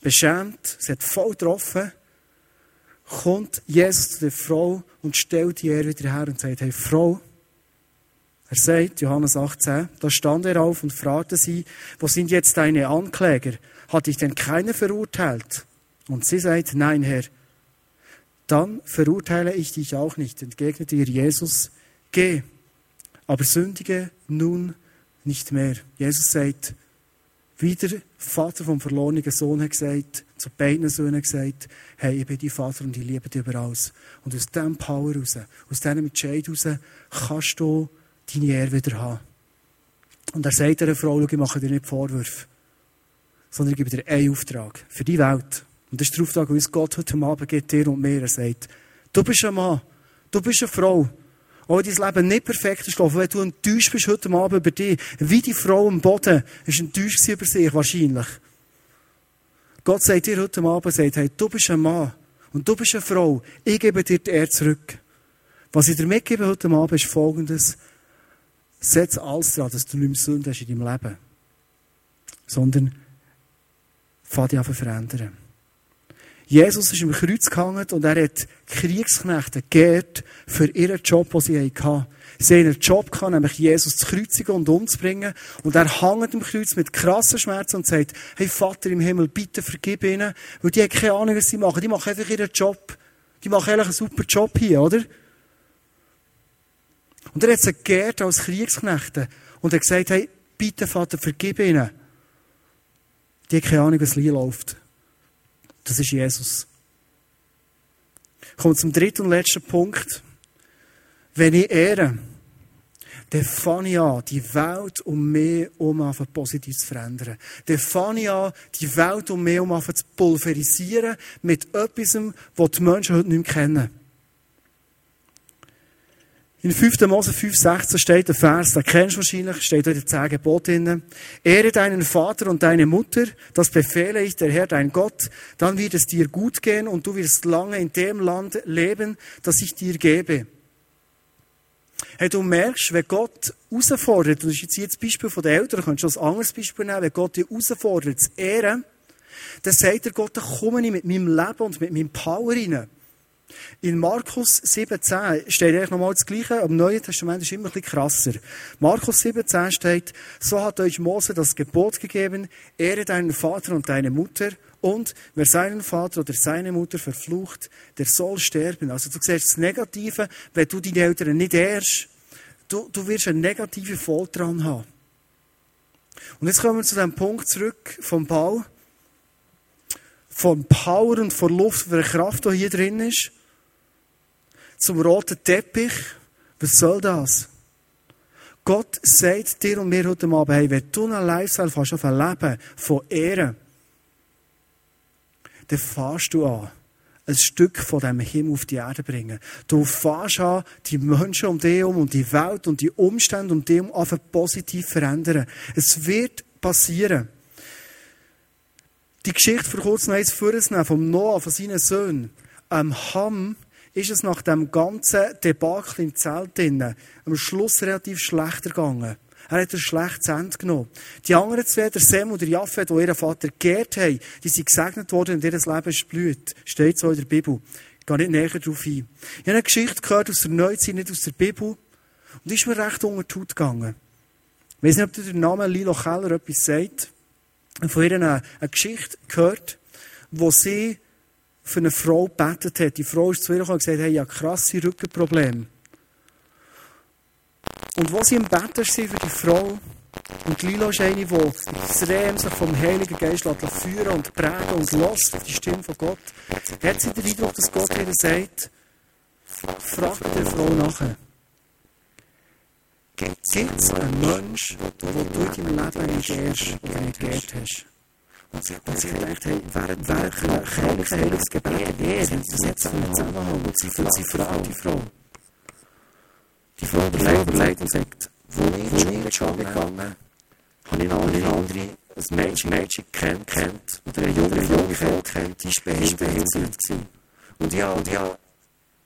beschämt, sie hat voll getroffen, kommt Jesus zu der Frau und stellt Ehre wieder her und sagt, hey Frau, er sagt, Johannes 18, da stand er auf und fragte sie, wo sind jetzt deine Ankläger? Hat dich denn keiner verurteilt? Und sie sagt, nein, Herr. Dann verurteile ich dich auch nicht, entgegnete ihr Jesus, geh aber sündige nun nicht mehr. Jesus sagt, wie der Vater vom verlorenen Sohn hat gesagt, zu beiden Söhnen gesagt, hey, ich bin dein Vater und ich liebe dich über alles. Und aus diesem Power raus, aus diesem Entscheid raus, kannst du deine Ehre wieder haben. Und er sagt einer Frau, ich mache dir nicht Vorwürfe, sondern ich gebe dir einen Auftrag für die Welt. Und das ist der Auftrag, den Gott heute Abend gibt, dir und mir. Er sagt, du bist ein Mann, du bist eine Frau, auch dein Leben nicht perfekt ist gelaufen, wenn du enttäuscht bist heute Abend über dich, wie die Frau am Boden ist enttäuscht über sich, wahrscheinlich. Gott sagt dir heute Abend, sagt, hey, du bist ein Mann und du bist eine Frau, ich gebe dir die Erde zurück. Was ich dir mitgebe heute Abend ist folgendes. Setz alles daran, dass du nicht mehr Sünde hast in deinem Leben. Sondern fang dich an verändern. Jesus ist im Kreuz gehangen und er hat Kriegsknechte geehrt für ihren Job, den sie hatten. Sie haben einen Job gehabt, nämlich Jesus zu kreuzigen und umzubringen. Und er hängt im Kreuz mit krassen Schmerzen und sagt, hey Vater im Himmel, bitte vergib ihnen. Weil die haben keine Ahnung, was sie machen. Die machen einfach ihren Job. Die machen eigentlich einen super Job hier, oder? Und er hat sie geehrt als Kriegsknechte. Und er hat gesagt, hey, bitte Vater, vergib ihnen. Die haben keine Ahnung, was hier läuft. Das ist Jesus. Kommen zum dritten und letzten Punkt. Wenn ich ehre, dann fange ich an, die Welt um mich herum positiv zu verändern. Dann fange ich an, die Welt um mich herum zu pulverisieren mit etwas, was die Menschen heute nicht mehr kennen. In 5. Mose 5, 16 steht der Vers, den kennst du wahrscheinlich, steht dort in 10 Geboten. Ehre deinen Vater und deine Mutter, das befehle ich der Herr, dein Gott, dann wird es dir gut gehen und du wirst lange in dem Land leben, das ich dir gebe. Hey, du merkst, wenn Gott herausfordert, und das ist jetzt hier das Beispiel von den Eltern, kannst du ein anderes Beispiel nehmen, wenn Gott dich herausfordert, zu ehren, dann sagt er Gott, dann komme ich mit meinem Leben und mit meinem Power rein. In Markus 17 steht eigentlich nochmal das Gleiche, im Neuen Testament ist es immer ein bisschen krasser. Markus 17 steht, so hat euch Mose das Gebot gegeben, ehre deinen Vater und deine Mutter, und wer seinen Vater oder seine Mutter verflucht, der soll sterben. Also du siehst das Negative, wenn du deine Eltern nicht ehrst, du, du wirst eine negative Folge dran haben. Und jetzt kommen wir zu dem Punkt zurück vom Bau, vom Power und von Luft, von der Kraft, die hier drin ist, zum roten Teppich. Was soll das? Gott sagt dir und mir heute Abend, hey, wenn du einen Lifestyle fast auf ein Leben von Ehren, dann fährst du an, ein Stück von dem Himmel auf die Erde bringen. Du fährst an, die Menschen um dich herum und die Welt und die Umstände um dich herum einfach positiv verändern. Es wird passieren. Die Geschichte vor kurzem eins vorzunehmen, vom Noah, von seinen Söhnen. Am Ham ist es nach dem ganzen Debakel im Zelt drinnen am Schluss relativ schlecht gegangen. Er hat ein schlechtes Ende genommen. Die anderen zwei, der Sem und der Japheth, die ihren Vater geehrt haben, die sind gesegnet worden und ihr Leben ist blüht. Steht so in der Bibel. Ich gehe nicht näher darauf ein. Ich habe eine Geschichte gehört aus der Neuzeit, nicht aus der Bibel. Und die ist mir recht unter die Haut gegangen. Ich weiß nicht, ob der Name Lilo Keller etwas sagt. Ich habe von ihr eine, eine Geschichte gehört, wo sie für eine Frau gebetet hat. Die Frau ist zu ihr gekommen und gesagt, hey, ich krasse Rückenprobleme. Und wo sie im Bett war für die Frau, und Lilo ist eine, die extrem sich vom Heiligen Geist führen und prägen und lässt die Stimme von Gott, hat sie den Eindruck, dass Gott ihr sagt, frag der Frau nachher. Gibt es einen Menschen, den du in deinem Leben nicht ehrst oder nicht geehrt hast? Und sie hat gedacht, hey, während wer kein heiliges Gebet das hat so einen Zusammenhang. Und sie fragt die Frau. Die Frau überlegt und sagt, wo ich in die Schule gegangen habe ich noch eine andere, ein Mädchen, Mädchen kennt, kennt, oder eine junge, junge Frau kennt, die ist behindert gewesen. Und ich habe, und ich habe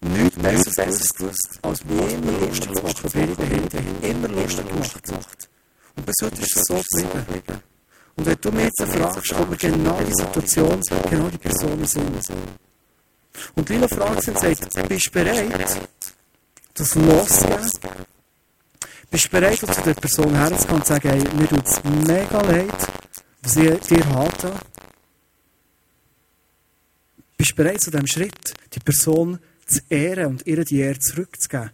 nichts besser, besser gewusst, als mir immer lustig zu machen, wenn ich behindert immer lustig gemacht. Und bis heute ist es so geblieben. Und wenn du mir jetzt fragst, ob wir genau die Situation, genau die Personen sind. Und Lila fragt und sagt, bist du bereit, das loszugeben? Bist du bereit, zu der Person herzugehen und zu sagen, hey, mir tut es mega leid, was ich dir hatte? Bist du bereit, zu diesem Schritt, die Person zu ehren und ihr die Ehre zurückzugeben?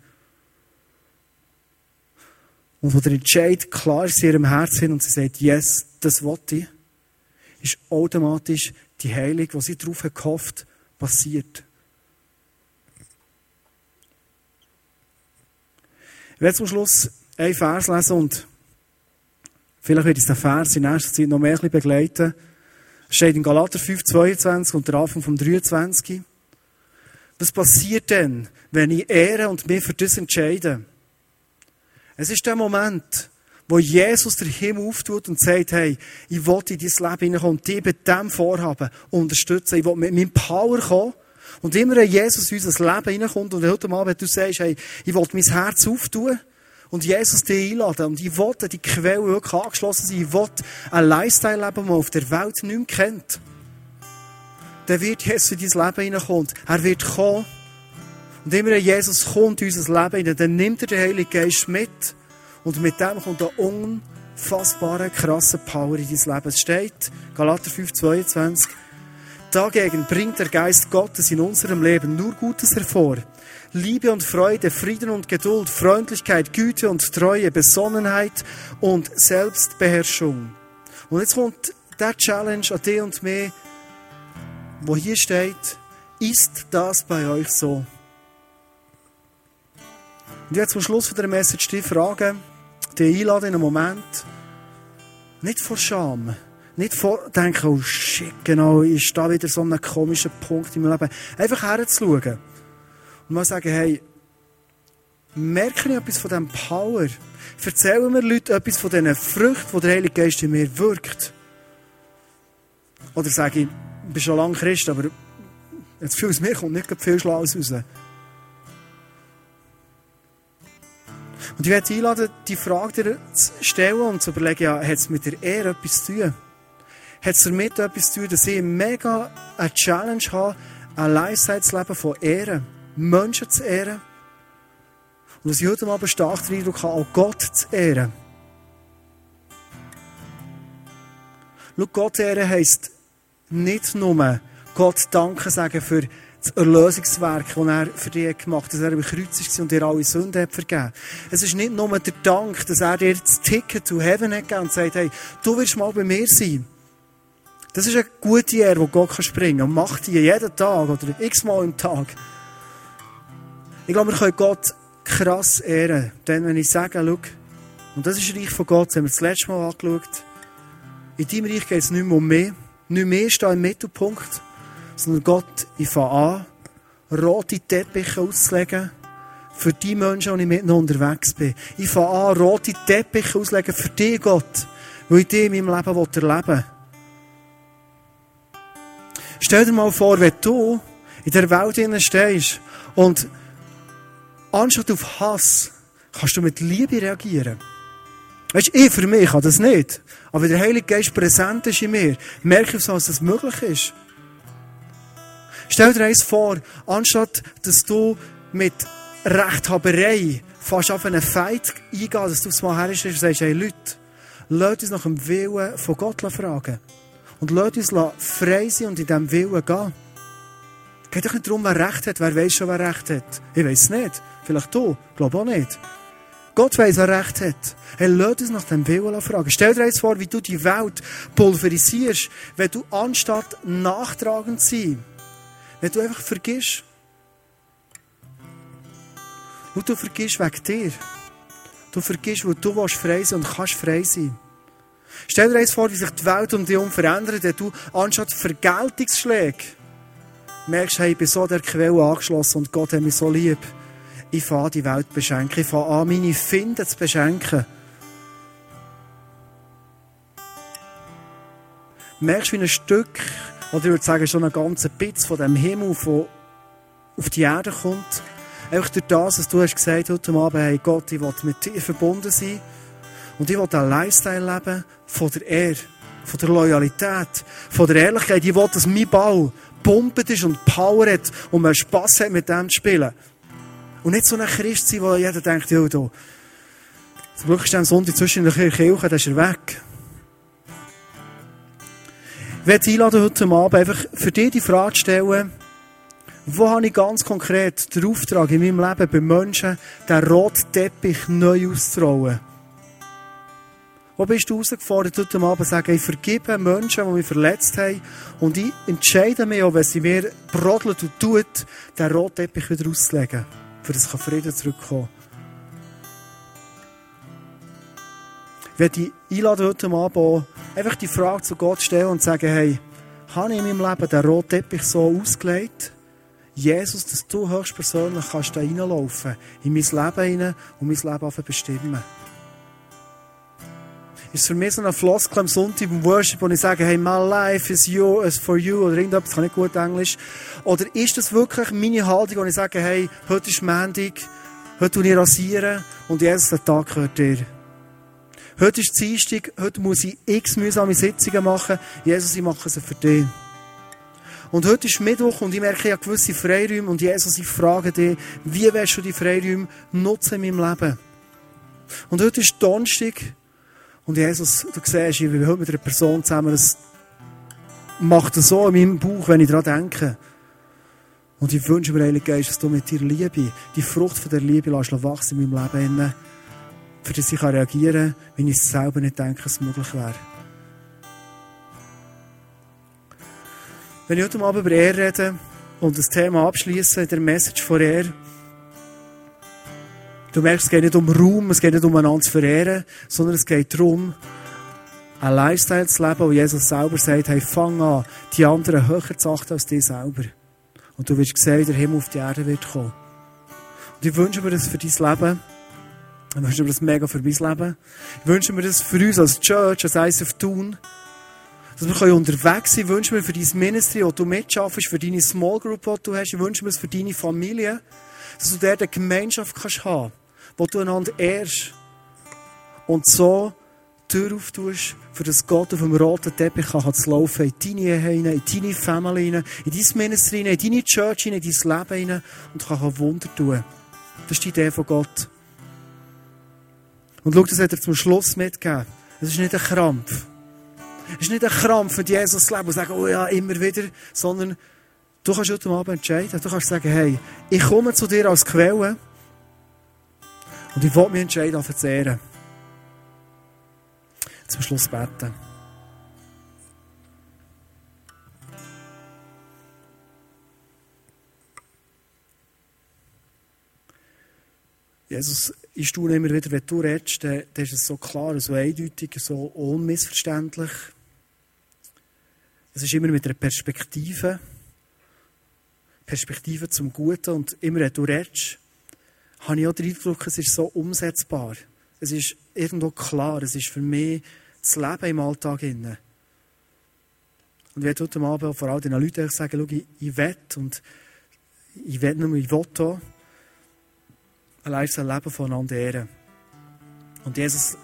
Und wo der Entscheid klar ist in ihrem Herzen und sie sagt, yes, das wollte ich, ist automatisch die Heilung, die sie darauf gehofft passiert. Ich werde zum Schluss einen Vers lesen und vielleicht wird uns der Vers in nächster Zeit noch mehr begleiten. Es steht in Galater 5, 22 und der Anfang vom 23. Was passiert denn, wenn ich ehre und mich für das entscheide? Es ist der Moment, wo Jesus der Himmel auftut und sagt, hey, ich will in dein Leben hineinkommen und dich bei diesem Vorhaben unterstützen. Ich will mit meinem Power kommen. Und immer wenn Jesus in unser Leben hineinkommt und heute Abend du sagst, hey, ich will mein Herz auftun und Jesus dich einladen und ich will die Quelle wirklich angeschlossen sein. Ich will ein Lifestyle leben, das man auf der Welt nicht mehr kennt. dann wird Jesus in dein Leben hineinkommen. Er wird kommen. Und immer Jesus kommt in unser Leben dann nimmt er den Heiligen Geist mit. Und mit dem kommt eine unfassbare, krasse Power in dein Leben. Es steht, Galater 5, 22, Dagegen bringt der Geist Gottes in unserem Leben nur Gutes hervor. Liebe und Freude, Frieden und Geduld, Freundlichkeit, Güte und Treue, Besonnenheit und Selbstbeherrschung. Und jetzt kommt der Challenge an dich und mir, wo hier steht, ist das bei euch so? Und jetzt zum Schluss von der Message die Frage, die einladen in einem Moment, nicht vor Scham, nicht vor denken, oh shit, genau, ist da wieder so ein komischer Punkt im Leben. Einfach herzuschauen. Und mal sagen, hey, merke ich etwas von diesem Power? Erzählen mir Leute etwas von diesen Früchten, die der Heilige Geist in mir wirkt? Oder sage ich, ich bin schon lange Christ, aber jetzt viel aus mir kommt nicht viel Schlaues raus. Und ich werde einladen, die Frage dir zu stellen und zu überlegen, ja, hat es mit der Ehre etwas zu tun? Hat es damit etwas zu tun, dass ich mega eine Challenge habe, ein Lifestyle von Ehre, Menschen zu ehren? Und dass ich heute Abend stark den Eindruck habe, auch Gott zu ehren. Schau, Gott ehren heisst nicht nur Gott Danke sagen für das Erlösungswerk, das er für dich gemacht hat, dass er bekreuzigt war und dir alle Sünden hat vergeben. Es ist nicht nur der Dank, dass er dir das Ticket to Heaven hat gegeben und sagt, hey, du willst mal bei mir sein. Das ist eine gute Ehre, die Gott springen kann. Und macht die jeden Tag oder x-mal im Tag. Ich glaube, wir können Gott krass ehren. Denn wenn ich sage, schau, und das ist Reich von Gott, das haben wir das letzte Mal angeschaut. In deinem Reich geht es nicht mehr um mich. Nicht mehr steht im Mittelpunkt sondern Gott, ich fange an, rote Teppiche auszulegen für die Menschen, die ich mit unterwegs bin. Ich fange an, rote Teppiche auszulegen für dich, Gott, weil ich dich in meinem Leben erleben will. Stell dir mal vor, wenn du in der Welt stehst und anstatt auf Hass kannst du mit Liebe reagieren. Weißt du, ich für mich kann das nicht. Aber der Heilige Geist präsent ist in mir, merke ich so, dass das möglich ist. Stell dir eins vor, anstatt dass du mit Rechthaberei fast auf einen Fight eingehst, dass du es mal herstellst und sagst, hey Leute, lasst uns nach dem Willen von Gott fragen. Und lasst uns frei sein und in diesem Willen gehen. Geht doch nicht darum, wer Recht hat. Wer weiß schon, wer Recht hat? Ich weiß es nicht. Vielleicht du. Ich glaube auch nicht. Gott weiß, wer Recht hat. Hey, lass uns nach dem Willen fragen. Stell dir jetzt vor, wie du die Welt pulverisierst, wenn du anstatt nachtragend sein, wenn du einfach vergisst. Und du vergisst wegen dir. Du vergisst, wo du frei sein und kannst frei sein. Stell dir jetzt vor, wie sich die Welt um dich herum verändert, wenn du anstatt Vergeltungsschläge merkst, hey, ich bin so der Quelle angeschlossen und Gott hat mich so lieb. Ich fange die Welt beschenken. Ich fange an, meine Finden zu beschenken. Merkst, wie ein Stück oder ich würde sagen, schon ein ganzer Bitz von dem Himmel, der auf die Erde kommt. Einfach durch das, was du hast gesagt heute Abend, hey Gott, ich will mit dir verbunden sein. Und ich will einen Lifestyle leben von der Ehre, von der Loyalität, von der Ehrlichkeit. Ich will, dass mein Ball pumpt ist und Power hat und man Spass hat, mit dem zu spielen. Und nicht so ein Christ sein, wo jeder denkt, ja, da, zum Glück ist der Sonntag zwischen der Kirche, dann ist er weg. Ich werde einladen, heute Abend einfach für dich die Frage stellen, wo habe ich ganz konkret den Auftrag in meinem Leben bei Menschen, den roten Teppich neu auszurollen? Wo bist du herausgefordert, heute Abend zu sagen, ich vergebe Menschen, die mich verletzt haben und ich entscheide mich auch, wenn sie mir brodelt und tut, den roten Teppich wieder auszulegen, für das Frieden zurückkommen Ich werde dich einladen, heute Abend auch einfach die Frage zu Gott stellen und sagen, hey, habe ich in meinem Leben den roten Teppich so ausgelegt, Jesus, dass du höchstpersönlich kannst da reinlaufen, in mein Leben rein und mein Leben bestimmen. Ist für mich so ein Floskel am Sonntag im Worship, wo ich sage, hey, my life is you, is for you, oder irgendetwas, kann nicht gut Englisch. Oder ist das wirklich meine Haltung, wo ich sage, hey, heute ist Montag, heute ich rasieren und Jesus, der Tag gehört dir. Heute ist Dienstag, heute muss ich x mühsame Sitzungen machen. Jesus, ich mache sie für dich. Und heute ist Mittwoch und ich merke, habe gewisse Freiräume und Jesus, ich frage dich, wie willst du die Freiräume nutzen in meinem Leben? Und heute ist Donnerstag und Jesus, du siehst, ich bin heute mit einer Person zusammen, das macht es so in meinem Bauch, wenn ich daran denke. Und ich wünsche mir, Heilige Geist, dass du mit dir Liebe, die Frucht von der Liebe lässt wachsen in meinem Leben, für das ich reagieren kann, wenn ich selber nicht denke, dass es möglich wäre. Wenn ich heute Abend über er rede und das Thema abschließe, der Message von er, du merkst, es geht nicht um Ruhm, es geht nicht um einander zu verehren, sondern es geht darum, ein Lifestyle zu leben, wo Jesus selber sagt, hey, fang an, die anderen höher zu achten als dich selber. Und du wirst sehen, wie der Himmel auf die Erde wird kommen. Und ich wünsche mir das für dein Leben. Ich wünsche mir das mega für mein Leben. Ich wünsche mir das für uns als Church, als ISF Tun dass wir unterwegs sein können. Ich wünsche mir für dein Ministry, das du mitschaffst, für deine Small Group, die du hast. Ich wünsche mir es für deine Familie, dass du dort eine Gemeinschaft kannst haben wo du einander ehrst. Und so Tür auftust, für das Gott auf dem roten Teppich kann zu laufen, in deine Ehe hinein, in deine Family hinein, in dein Ministry hinein, in deine Church hinein, in dein Leben hinein und kann Wunder tun. Das ist die Idee von Gott. Und schau, das hat er zum Schluss mitgegeben. Das ist nicht ein Krampf. Es ist nicht ein Krampf mit Jesus zu leben und sagen, oh ja, immer wieder, sondern du kannst heute Abend entscheiden. Du kannst sagen, hey, ich komme zu dir als Quelle und ich will mich entscheiden, zu ehren. Zum Schluss beten. Jesus, ich staune immer wieder, wenn du redest, dann, dann ist es so klar, so eindeutig, so unmissverständlich. Es ist immer mit einer Perspektive. Perspektive zum Guten. Und immer, wenn du redest, habe ich auch den Eindruck, es ist so umsetzbar. Es ist irgendwo klar. Es ist für mich das Leben im Alltag. Und ich werde heute Abend vor allem den Leuten sagen, schau, ich, ich will und ich will nur, ich will hier ein Leben voneinander ehren. Und Jesus,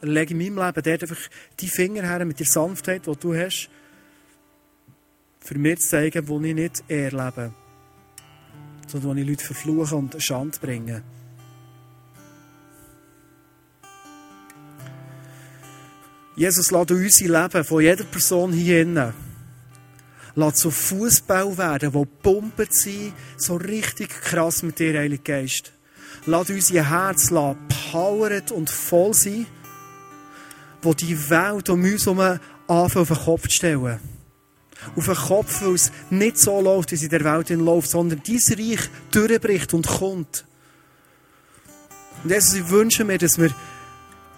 lege in meinem Leben dort einfach die Finger her mit der Sanftheit, die du hast, für mir zu zeigen, wo ich nicht eher sondern wo ich Leute verfluche und Schand bringe. Jesus, lass unser Leben von jeder Person hier innen Lass so Fußball werden, wo pumpen sie so richtig krass mit dir, Heilige Geist. Lass unser Herz poweret und voll sein, wo die Welt um uns herum anfängt auf den Kopf zu stellen. Auf den Kopf, weil es nicht so läuft, wie es in der Welt läuft, sondern dieses Reich durchbricht und kommt. Und Jesus, ich wünsche mir, dass wir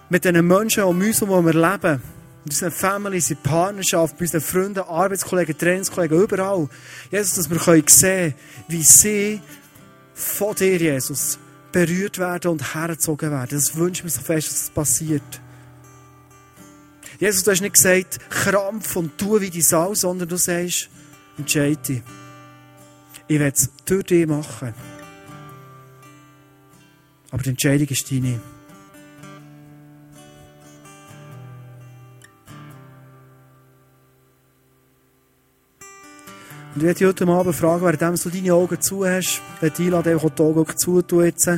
mit den Menschen um uns herum, wo wir leben, mit unseren Families, in Partnerschaft, bei unseren Freunden, Arbeitskollegen, Trainingskollegen, überall, Jesus, dass wir sehen können, wie sie von dir, Jesus, berührt werden und hergezogen werden. Das wünsche ich mir so fest, dass das passiert. Jesus, du hast nicht gesagt, krampf und tu wie die Sau, sondern du sagst, entscheide dich. Ich werde es durch dich machen. Aber die Entscheidung ist deine. Und ich werde dich heute Abend fragen, während du deine Augen zu hast, wenn einladen, einfach die Augen zu tun jetzt,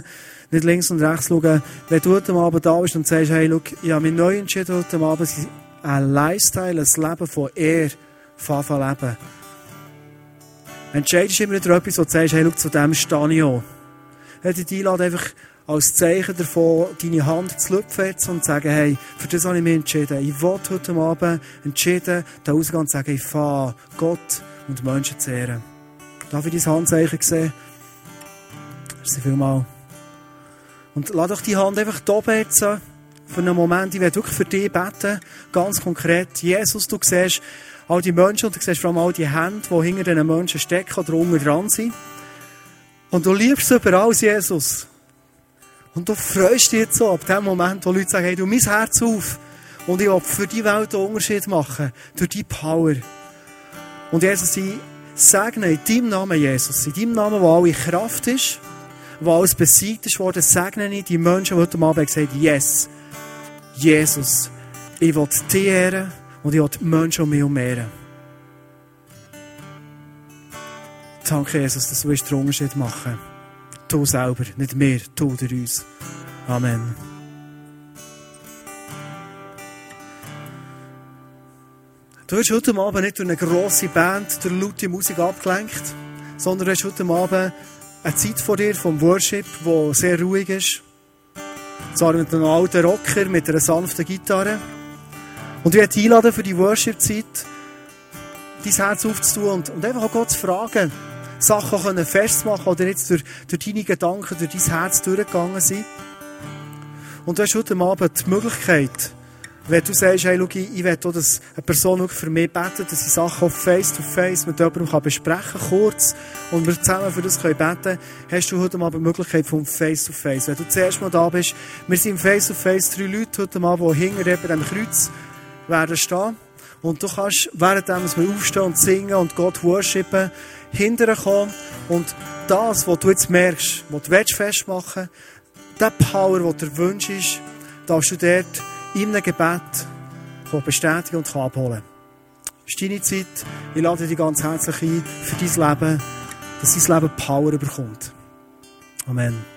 nicht links und rechts schauen. Wenn du heute Abend da bist und sagst, hey, look, ich habe mich neu entschieden heute Abend, ein Lifestyle, ein Leben von Ehr, von leben. Entscheidest du immer wieder etwas, wo du sagst, hey, look, zu dem stehe ich auch. Ich dich einladen, einfach als Zeichen davon, deine Hand zu lüpfen und zu sagen, hey, für das habe ich mich entschieden. Ich will heute Abend entschieden, da rausgehen und sagen, ich fahre Gott und Menschen zu ehren. Darf ich dein Handzeichen sehen? Merci vielmals. Und lass doch die Hand einfach da oben jetzt für einen Moment. Ich werde wirklich für dich beten. Ganz konkret. Jesus, du siehst all die Menschen und du siehst vor allem all die Hände, die hinter diesen Menschen stecken oder unten dran sind. Und du liebst sie über alles, Jesus. Und du freust dich jetzt so ab dem Moment, wo Leute sagen, hey, du mein Herz auf. Und ich will für die Welt einen Unterschied machen. Durch die Power. Und Jesus, ich segne in deinem Namen, Jesus. In deinem Namen, wo alle Kraft ist wo alles besiegt ist worden, segne ich die Menschen, die heute Abend gesagt haben, yes, Jesus, ich will dich ehren und ich will die Menschen um mich herum ehren. Danke, Jesus, dass du den Unterschied machen Du selber, nicht mehr, du durch uns. Amen. Du hast heute Abend nicht durch eine grosse Band, durch laute Musik abgelenkt, sondern du hast heute Abend eine Zeit vor dir vom Worship, die sehr ruhig ist. Zwar mit einem alten Rocker, mit einer sanften Gitarre. Und ich möchte einladen für die Worship-Zeit, dein Herz aufzutun und, und einfach auch Gott zu fragen, Sachen können festmachen oder jetzt durch, durch deine Gedanken, durch dein Herz durchgegangen sind. Und du hast heute Abend die Möglichkeit, wenn du sagst, hey, schau, ich, will auch, dass eine Person für mich betet, dass ich Sachen Face-to-Face mit jemandem besprechen kann, kurz, und wir zusammen für das können beten, hast du heute Abend die Möglichkeit von Face-to-Face. Wenn du zuerst mal da bist, wir sind Face-to-Face drei Leute heute Abend, die hinter dem Kreuz werden stehen. Und du kannst, währenddem wir aufstehen und singen und Gott worshipen, hinterher kommen und das, was du jetzt merkst, was du festmachen willst, der Power, den du wünschst, darfst du dort in einem Gebet bestätigen und abholen. Das ist deine Zeit. Ich lade dich ganz herzlich ein für dein Leben, dass dein Leben Power bekommt. Amen.